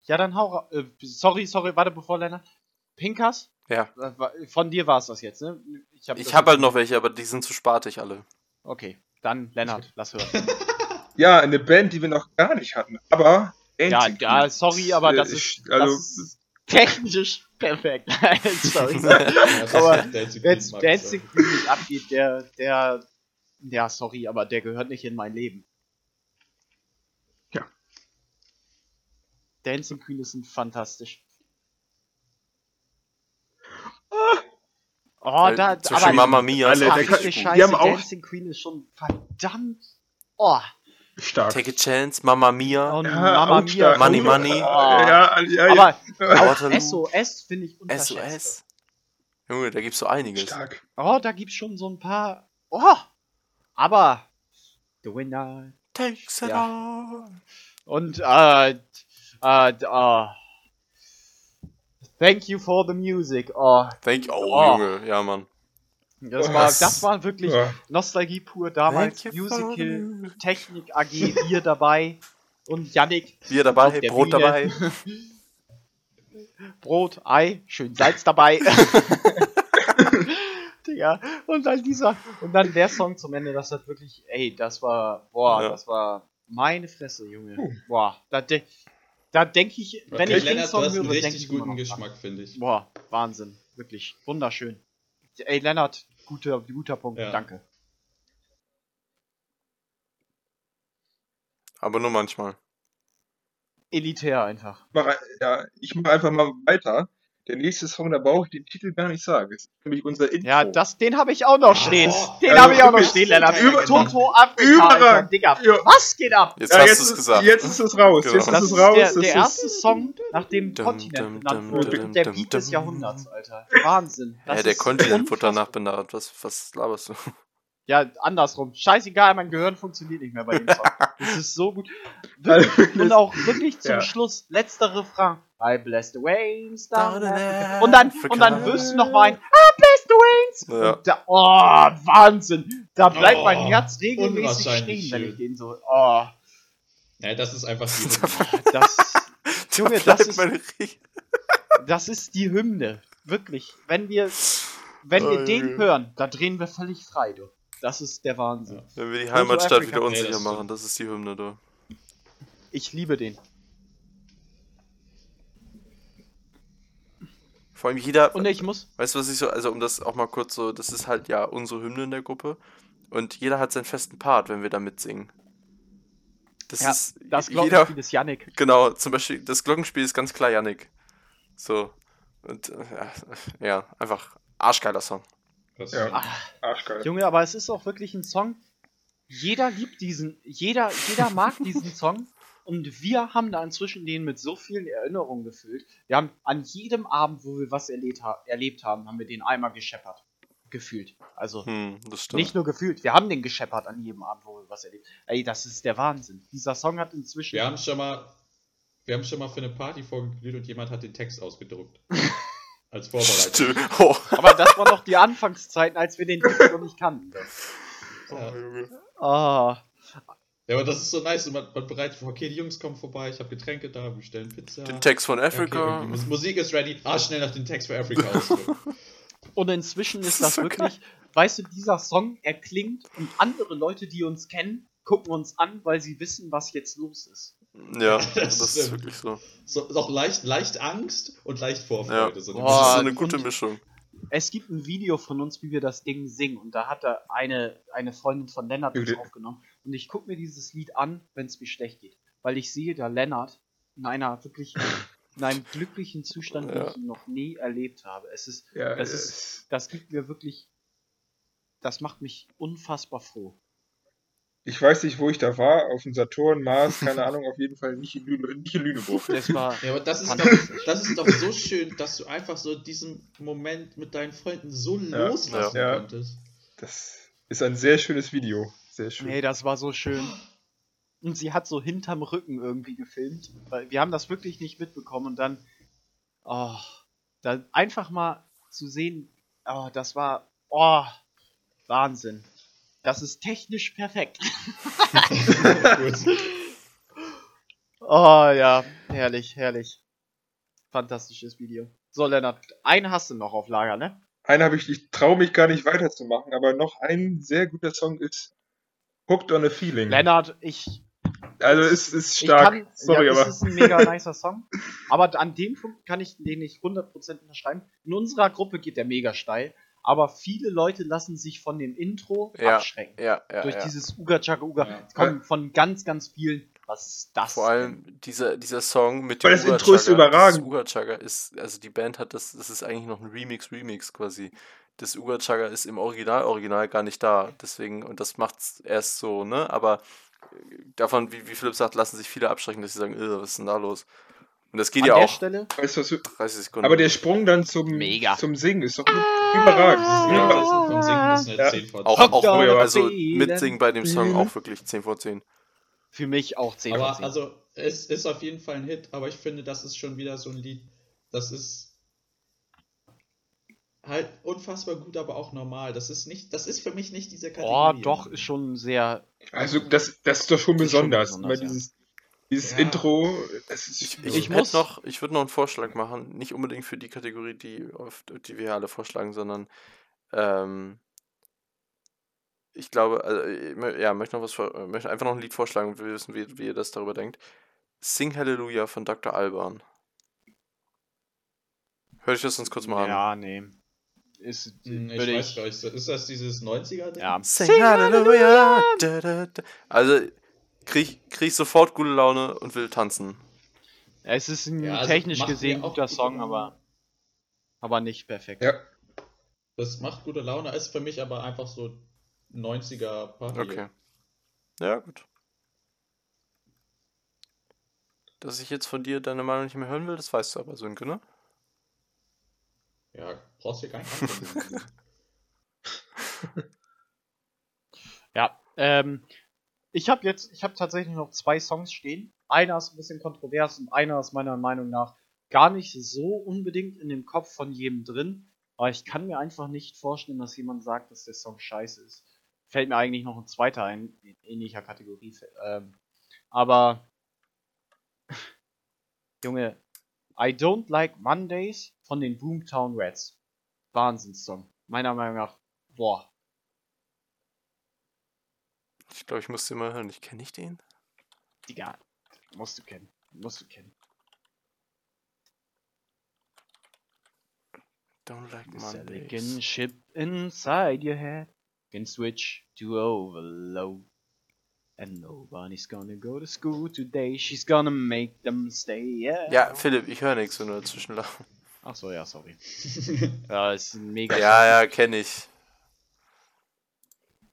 Ja, dann hau äh, Sorry, sorry, warte, bevor Lennart. Pinkas? Ja. Äh, Von dir war es das jetzt, ne? Ich habe Ich habe halt noch welche, aber die sind zu spartig alle. Okay, dann Lennart, lass hören. Ja, eine Band, die wir noch gar nicht hatten. Aber. Ja, ja, sorry, aber das ist, ich- also, das ist technisch perfekt. sorry. Aber ist Dancing Queen Wenn mag ich Dancing Queen nicht abgeht, der, der, ja, sorry, aber der gehört nicht in mein Leben. Ja. Dancing Queen ist ein fantastisch. Oh, Weil da, zwischen aber Mamma Mia alle, der die richtig die. Scheiße, haben auch- Dancing Queen ist schon verdammt. Oh, stark. Take a Chance, Mamma Mia. und Ja, Mamma Mia. stark. Money, Oh. Money. Ja, ja, ja, Aber. SOS finde ich unterschätzt. SOS. Junge, da gibt's so einiges. stark. Oh, da gibt's schon so ein paar. Oh! Aber. The Winner. Takes it Ja. all. Und, äh. Äh, äh. Thank you for the music. Oh, Thank you. Oh, Oh. Junge, ja, Mann. Das war, das war wirklich Ja. Nostalgie pur damals. Musical, music. Technik AG, wir dabei. Und Yannick, Bier dabei, Brot Bühne. dabei. Brot, Ei, schön Salz dabei. Digga. Und dann dieser, und dann der Song zum Ende, das hat wirklich, ey, das war, boah, Ja. das war meine Fresse, Junge. Puh. Boah, da, de da denke ich, wenn Okay, ich den Song höre, denke richtig ich immer guten. Geschmack, finde ich. Boah, Wahnsinn, wirklich, wunderschön. Ey, Lennart, guter, guter Punkt, Ja. danke. Aber nur manchmal. Elitär einfach. Mach, ein- ja, ich mache einfach mal weiter. Der nächste Song, da brauche ich den Titel gar nicht sagen. Das ist nämlich unser Intro. Ja, das, den habe ich auch noch stehen. Oh, den also habe ich auch noch stehen, Lennart. über- Toto überragend. Digga. Ja. Was geht ab? Jetzt ja, hast jetzt du es ist, gesagt. Jetzt ist es raus. Genau. Jetzt ist Das es ist raus. der, Das der erste Song nach dem Kontinent benannt wurde. Der Beat des. Jahrhunderts, Alter. Wahnsinn. Das Ja, der Kontinent wurde danach benannt. Was, was laberst du? Ja, andersrum. Scheißegal, mein Gehirn funktioniert nicht mehr bei dem Song. Das ist so gut. Wirklich, und auch wirklich zum Ja. Schluss, letzter Refrain. I bless the waves down Down. Und dann, Africa. und dann wirst du noch weinen. I bless the waves. Ja. Und da, oh, Wahnsinn. Da bleibt Oh, mein Herz regelmäßig stehen, wenn ich den so, oh, Ja, das ist einfach die das, Junge, das ist, meine das ist die Hymne. Wirklich. Wenn wir, wenn Oh, wir den Junge. hören, da drehen wir völlig frei, du. Das ist der Wahnsinn. Ja. Wenn wir die Heimatstadt wieder Nee, unsicher das machen, das ist die Hymne da. Ich liebe den. Vor allem jeder. Und ich muss, Weißt du, was ich so, also um das auch mal kurz so, das ist halt ja unsere Hymne in der Gruppe. und jeder hat seinen festen Part, wenn wir da mitsingen. Das Ja, ist Das jeder, Glockenspiel ist Yannick. Genau, zum Beispiel das Glockenspiel ist ganz klar Yannick. So. Und äh, ja, einfach arschgeiler Song. Das Ja. Arschgeil. Junge, aber es ist auch wirklich ein Song. Jeder liebt diesen, jeder, jeder mag diesen Song. Und wir haben da inzwischen den mit so vielen Erinnerungen gefüllt. Wir haben an jedem Abend, wo wir was erlebt, ha erlebt haben, haben wir den einmal gescheppert. Gefühlt. Also Hm, nicht nur gefühlt, wir haben den gescheppert an jedem Abend, wo wir was erlebt. Ey, das ist der Wahnsinn. Dieser Song hat inzwischen. Wir haben schon mal, wir haben schon mal für eine Party vorgeglüht und jemand hat den Text ausgedruckt. Als Vorbereitung. Oh. aber das war noch die Anfangszeiten, als wir den Text noch nicht kannten. Ja. Ah. Ja, aber das ist so nice. Und man, man bereitet vor, okay, die Jungs kommen vorbei, ich habe Getränke da, wir stellen Pizza. Den Text von Okay, Africa. Mus- Musik ist ready. Ah, schnell noch den Text für Africa ausdrucken. Und inzwischen ist Das das, ist so wirklich, weißt du, dieser Song, er klingt und andere Leute, die uns kennen, gucken uns an, weil sie wissen, was jetzt los ist. ja, Das das, ist wirklich so. So, ist auch leicht, leicht Angst und leicht Vorfreude. Ja. So Boah, Das ist so eine gute Mischung. Es gibt ein Video von uns, wie wir das Ding singen und da hat da eine, eine Freundin von Lennart das Judith. aufgenommen und ich gucke mir dieses Lied an, wenn es mir schlecht geht, weil ich sehe da Lennart in einer wirklich, in einem glücklichen Zustand, den Ja. ich ihn noch nie erlebt habe. Es ist, Ja, das es- ist, das gibt mir wirklich, das macht mich unfassbar froh. ich weiß nicht, wo ich da war, auf dem Saturn, Mars, keine Ahnung, auf jeden Fall nicht in, Lüne, nicht in Lüneburg. Das war, Ja, aber das ist, doch, das ist doch so schön, dass du einfach so diesen Moment mit deinen Freunden so Ja, loslassen ja. konntest. Das ist ein sehr schönes Video. Sehr schön. Nee, das war so schön. Und sie hat so hinterm Rücken irgendwie gefilmt, weil wir haben das wirklich nicht mitbekommen und dann, oh, dann einfach mal zu sehen, oh, das war, oh, Wahnsinn. Das ist technisch perfekt. Oh ja, herrlich, herrlich. Fantastisches Video. So, Lennart, einen hast du noch auf Lager, ne? Einen habe ich, ich traue mich gar nicht weiterzumachen, aber noch ein sehr guter Song ist Hooked on a Feeling. Lennart, ich Also es ist Ich stark. kann, Sorry, ja, aber. es ist ein mega nicer Song. Aber an dem Punkt kann ich den nicht 100% unterschreiben. In unserer Gruppe geht der mega steil. Aber viele Leute lassen sich von dem Intro Ja, abschrecken. Ja, ja, Durch ja. dieses Uga Chaka Uga. Ja. Es kommen von ganz, ganz vielen. Was ist das? Vor allem dieser, dieser Song mit Weil dem das Intro ist überragend. Das Uga Chugga ist, also die Band hat das, das ist eigentlich noch ein Remix-Remix quasi. Das Uga Chugga ist im Original, Original gar nicht da. Deswegen, und das macht's erst so, ne? Aber äh, davon, wie, wie Philipp sagt, lassen sich viele abschrecken, dass sie sagen, "Äh, was ist denn da los? Und das geht An ja der auch Stelle? Weißt du, was, du- 30 Sekunden. aber der Sprung dann zum, Mega. zum Singen ist doch überragend. Ja, Ja. das ist vom Singen ist eine Ja. 10 von auch, 10. auch Hooked on a also mitsingen bei dem Song auch wirklich 10 vor 10. Für mich auch 10 von Aber 10. also, es ist auf jeden Fall ein Hit, aber ich finde, das ist schon wieder so ein Lied, das ist halt unfassbar gut, aber auch normal. Das ist nicht, das ist für mich nicht diese oh, Kategorie. doch, ist schon sehr. Also das, das ist doch schon ist schon besonders. besonders, Weil ja. dieses dieses Ja. Intro, das ist Ich, Ich ich, muss- noch, ich würde noch einen Vorschlag machen, nicht unbedingt für die Kategorie, die, auf, die wir alle vorschlagen, sondern ähm, ich glaube, also, ja, möchte noch was, äh, möchte einfach noch ein Lied vorschlagen und wir wissen, wie, wie ihr das darüber denkt. Sing Hallelujah von Dr. Alban. Hör ich das uns kurz mal an. Ja, nee. Ist, Hm, Ich würde weiß gar nicht, ist das dieses 90er? -Ding? Ja. Sing Hallelujah. Da, da, da. Also krieg, krieg ich sofort gute Laune und will tanzen. Es ist ein Ja, also technisch gesehen auch guter gute Song, aber, aber nicht perfekt. ja. Das macht gute Laune, ist für mich aber einfach so 90er Party. Okay. Ja, gut. Dass ich jetzt von dir deine Meinung nicht mehr hören will, das weißt du aber, Sönke, ne? Ja, brauchst du antworten. Ja, ähm, ich habe jetzt, ich habe tatsächlich noch zwei Songs stehen. Einer ist ein bisschen kontrovers und einer ist meiner Meinung nach gar nicht so unbedingt in dem Kopf von jedem drin. Aber ich kann mir einfach nicht vorstellen, dass jemand sagt, dass der Song scheiße ist. Fällt mir eigentlich noch ein zweiter ein, in ähnlicher Kategorie. Ähm, aber, Junge, I Don't Like Mondays von den Boomtown Rats. Wahnsinnssong. Meiner Meinung nach, boah, Ich glaube, ich muss den mal hören. Ich kenne nicht den. Digga, musst du kennen. Musst du kennen. Don't like Mondays. ship inside your head. can switch to overload. And nobody's gonna go to school today. She's gonna make them stay. Yeah. Ja, Philipp, ich höre nichts, wenn du dazwischen lachst. Ach so, ja, sorry. ja, ist ein mega. Ja, ja, kenne ich.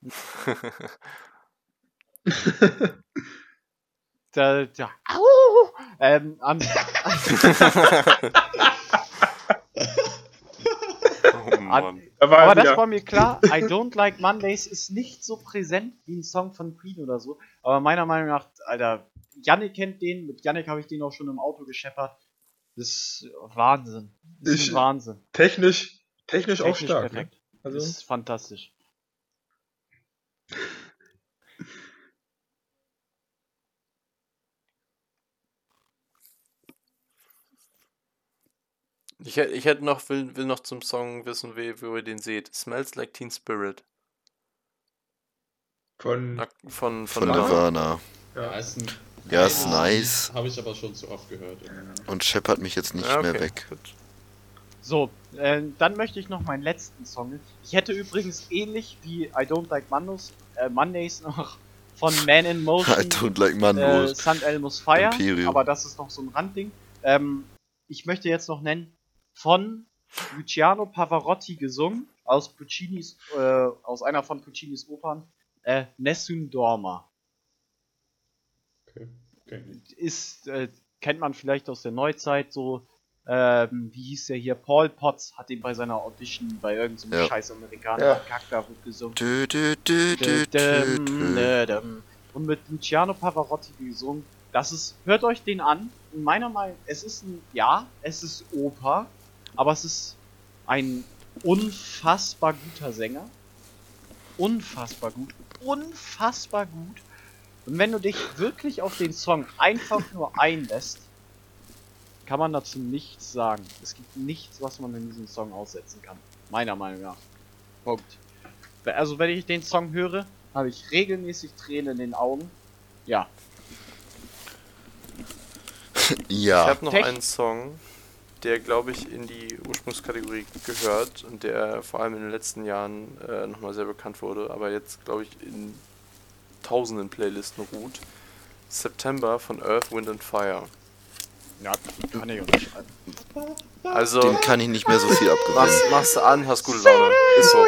Da, da, au! Ähm, am, oh Mann. Da war aber er das war mir klar. I Don't Like Mondays ist nicht so präsent wie ein Song von Queen oder so. Aber meiner Meinung nach, Alter, Yannick kennt den. Mit Yannick habe ich den auch schon im Auto gescheppert. Das ist Wahnsinn. Das ist Ich- Wahnsinn. Technisch, technisch, auch Technisch stark. Ne? perfekt. Also, Das ist fantastisch. Ich, ich hätte noch, will, will noch zum Song wissen, wie, wie ihr den seht. Smells Like Teen Spirit. von, Na, Von, von, Von Nirvana. Ja, ist ein Ja, ist nice. Habe ich aber schon zu oft gehört. Und scheppert mich jetzt nicht Ja, mehr okay, weg. gut. So, äh, dann möchte ich noch meinen letzten Song. Ich hätte übrigens ähnlich wie I Don't Like Mondays, äh, Mondays noch von Man in Motion I don't like äh, Mandos. St. Elmo's Fire, Imperium. aber das ist noch so ein Randding. Ähm, ich möchte jetzt noch nennen von Luciano Pavarotti gesungen aus Puccinis, äh, aus einer von Puccinis Opern, äh, Nessun Dorma. Okay. okay. Ist, äh, kennt man vielleicht aus der Neuzeit so, ähm, wie hieß der hier, Paul Potts hat ihn bei seiner Audition bei irgendeinem Ja. scheiß Amerikaner Ja. Kack gesungen. Dü, dü, dü. Und mit Luciano Pavarotti gesungen. Das ist, hört euch den an. In meiner Meinung, es ist ein, ja, es ist Oper, aber es ist ein unfassbar guter Sänger. Unfassbar gut. Unfassbar gut. Und wenn du dich wirklich auf den Song einfach nur einlässt, kann man dazu nichts sagen. Es gibt nichts, was man in diesem Song aussetzen kann. Meiner Meinung nach. Punkt. Also wenn ich den Song höre, habe ich regelmäßig Tränen in den Augen. Ja. Ich Ja. habe noch Tech- einen Song, der, glaube ich, in die Ursprungskategorie gehört und der vor allem in den letzten Jahren äh, nochmal sehr bekannt wurde, aber jetzt, glaube ich, in tausenden Playlisten ruht. September von Earth, Wind and Fire. Ja, kann ich unterschreiben. Also, Dem kann ich nicht mehr so viel abgewinnen. machst, machst du an, hast gute Laune. Ist so.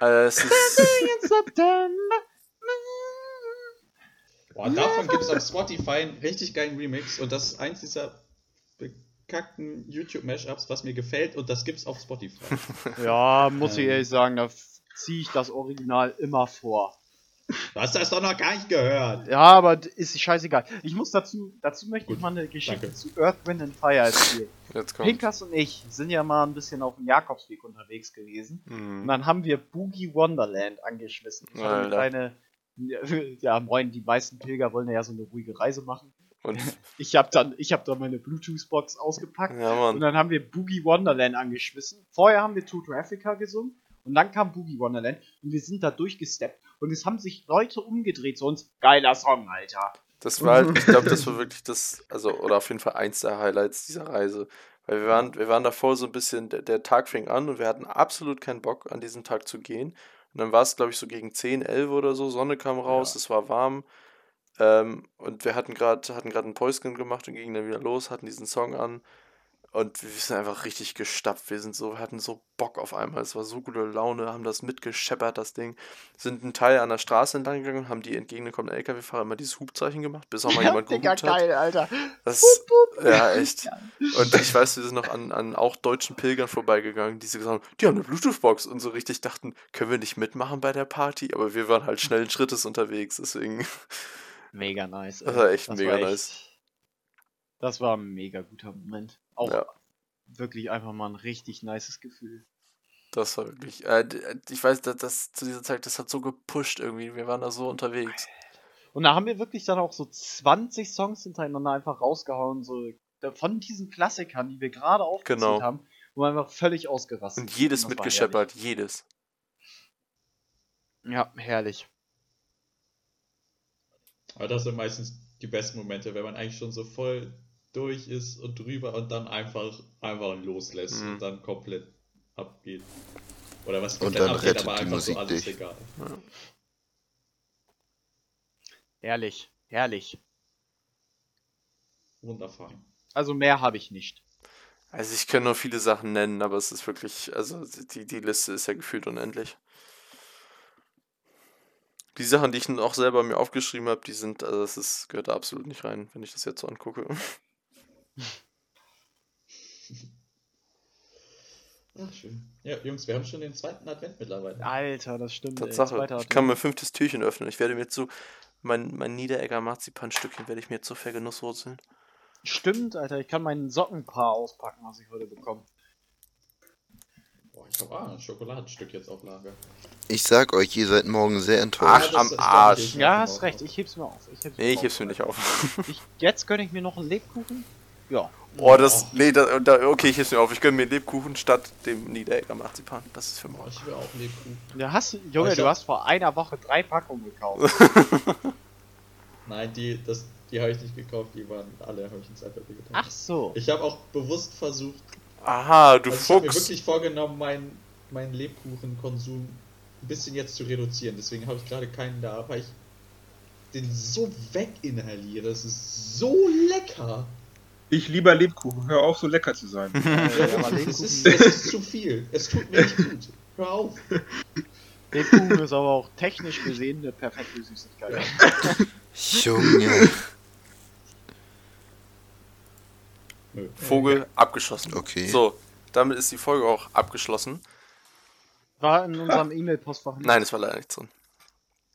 Äh, es ist, Boah, davon gibt es auf Spotify einen richtig geilen Remix und das ist eins dieser bekackten YouTube-Mashups, was mir gefällt und das gibt's auf Spotify. Ja, muss ich Ähm. ehrlich sagen, da ziehe ich das Original immer vor. Du hast das doch noch gar nicht gehört. Ja, aber ist scheißegal. Ich muss dazu, dazu möchte ich Gut, mal eine Geschichte danke. zu Earth, Wind and Fire erzählen. Pinkas und ich sind ja mal ein bisschen auf dem Jakobsweg unterwegs gewesen. Und Mhm. dann haben wir Boogie Wonderland angeschmissen. Das war eine kleine, ja, moin, die meisten Pilger wollen ja so eine ruhige Reise machen. Und, Ich habe dann, ich habe dann meine Bluetooth-Box ausgepackt ja, und dann haben wir Boogie Wonderland angeschmissen. Vorher haben wir to Africa gesungen und dann kam Boogie Wonderland und wir sind da durchgesteppt und es haben sich Leute umgedreht zu uns. Geiler Song, Alter. Das war halt, ich glaube, das war wirklich das, also, oder auf jeden Fall eins der Highlights dieser Reise. Weil wir waren, wir waren davor so ein bisschen, der, der Tag fing an und wir hatten absolut keinen Bock, an diesen Tag zu gehen. Und dann war es, glaube ich, so gegen 10, 11 oder so, Sonne kam raus, Ja. es war warm. Ähm, und wir hatten gerade hatten gerade ein Päuschen gemacht und gingen dann wieder los, hatten diesen Song an. Und wir sind einfach richtig gestapft. Wir sind so, wir hatten so Bock auf einmal. Es war so gute Laune, haben das mitgescheppert, das Ding. Sind einen Teil an der Straße entlang gegangen, haben die entgegenkommenden LKW-Fahrer immer dieses Hubzeichen gemacht, bis auch mal jemand Digga, gehupt hat. geil, Alter. Das, ja, echt. Und ich weiß, wir sind noch an, an auch deutschen Pilgern vorbeigegangen, die so gesagt haben, die haben eine Bluetooth-Box und so richtig dachten, können wir nicht mitmachen bei der Party? Aber wir waren halt schnellen Schrittes unterwegs, deswegen. Mega nice. Das war echt Das mega war echt- nice. Das war ein mega guter Moment. Auch Ja. wirklich einfach mal ein richtig nices Gefühl. Das war wirklich. Äh, d- ich weiß, das, das zu dieser Zeit, das hat so gepusht irgendwie. Wir waren da so unterwegs. Und da haben wir wirklich dann auch so 20 Songs hintereinander einfach rausgehauen, so von diesen Klassikern, die wir gerade aufgezählt Genau. haben, wo wir einfach völlig ausgerastet Und jedes mitgescheppert, jedes. Ja, herrlich. Aber das sind meistens die besten Momente, wenn man eigentlich schon so voll durch ist und drüber und dann einfach, einfach loslässt Mhm. und dann komplett abgeht. Oder was Und komplett dann abgeht, rettet aber die einfach so Musik alles dich. egal. Herrlich, herrlich. Wundervoll. Also mehr habe ich nicht. Also ich kann nur viele Sachen nennen, aber es ist wirklich, also die, die Liste ist ja gefühlt unendlich. Die Sachen, die ich auch selber mir aufgeschrieben habe, die sind, also das ist, gehört da absolut nicht rein, wenn ich das jetzt so angucke. Ach, schön. Ja, Jungs, wir haben schon den zweiten Advent mittlerweile. Alter, das stimmt. Tatsache. Ich kann mein fünftes Türchen öffnen. Ich werde mir so mein, mein Niederegger Marzipanstückchen werde ich mir so vergenusswurzeln. Stimmt, Alter. Ich kann meinen Sockenpaar auspacken, was ich heute bekommen. Boah, ich habe ah, ein Schokoladenstück jetzt auf Lager. Ich sag euch, ihr seid morgen sehr Ach, enttäuscht. das am Arsch. Ja, hast recht. Ich heb's mir auf. Ich heb's Nee, ich heb's mir nicht auf. Ich, jetzt gönne ich mir noch einen Lebkuchen. Ja. Oh, das. Nee, da, da, okay, ich heb's mir auf. Ich gönne mir Lebkuchen statt dem Niederegger Marzipan. Das ist für morgen. ich will auch Lebkuchen. Ja, hast, Junge, Ich du hab- hast vor einer Woche drei Packungen gekauft. Nein, die, das, die habe ich nicht gekauft, die waren alle, habe ich ins Alphabet getan. Ach so. Ich habe auch bewusst versucht, Aha, du also ich habe mir Fuchs. wirklich vorgenommen, meinen meinen Lebkuchenkonsum ein bisschen jetzt zu reduzieren. Deswegen habe ich gerade keinen da, weil ich den so weginhaliere. Es ist so lecker. Ich lieber Lebkuchen, hör auf, so lecker zu sein. Es ist, es ist zu viel. Es tut mir nicht gut. Hör auf. Lebkuchen ist aber auch technisch gesehen eine perfekte Süßigkeit. Junge. Vogel abgeschossen. Okay. So, damit ist die Folge auch abgeschlossen. War in unserem E-Mail-Postfach nicht. Nein, es war leider nichts drin.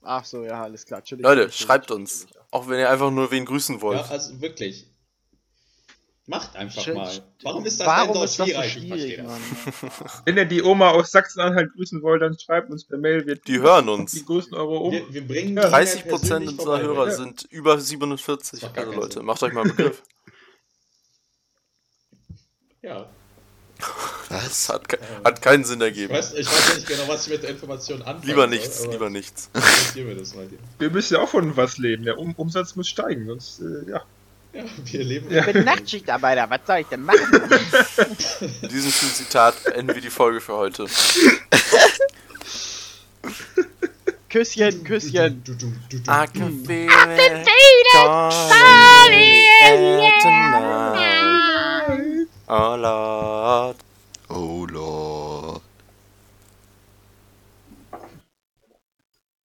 Ach so, ja, alles klar. Leute, schreibt uns. Auch wenn ihr einfach nur wen grüßen wollt. Ja, also wirklich. Macht einfach Sch- mal. Warum ist das Warum denn so ist das so schwierig? Ich schwierig? Wenn ihr die Oma aus Sachsen-Anhalt grüßen wollt, dann schreibt uns per Mail. Wir Die hören die uns. grüßen eure Oma. Wir, wir bringen Ja, die 30% persönlich unserer vorbei. Hörer Ja. sind über 47. Das macht gar Also Leute, Sinn. macht euch mal einen Begriff. Ja. Das hat, ke hat keinen Sinn Ich ergeben. weiß, ich weiß ja nicht genau, was ich mit der Information anfangen Lieber soll, nichts, aber lieber nichts. Notieren wir das mal hier. Wir müssen ja auch von was leben. Der um Umsatz muss steigen, sonst, äh, ja. Ja, wir leben. Ja. Ich bin Nachtschichtarbeiter, was soll ich denn machen? In diesem schönen Zitat beenden wir die Folge für heute. Küsschen, Küsschen. Du, du, du, du, I du. can feel it calling tonight. Oh Lord.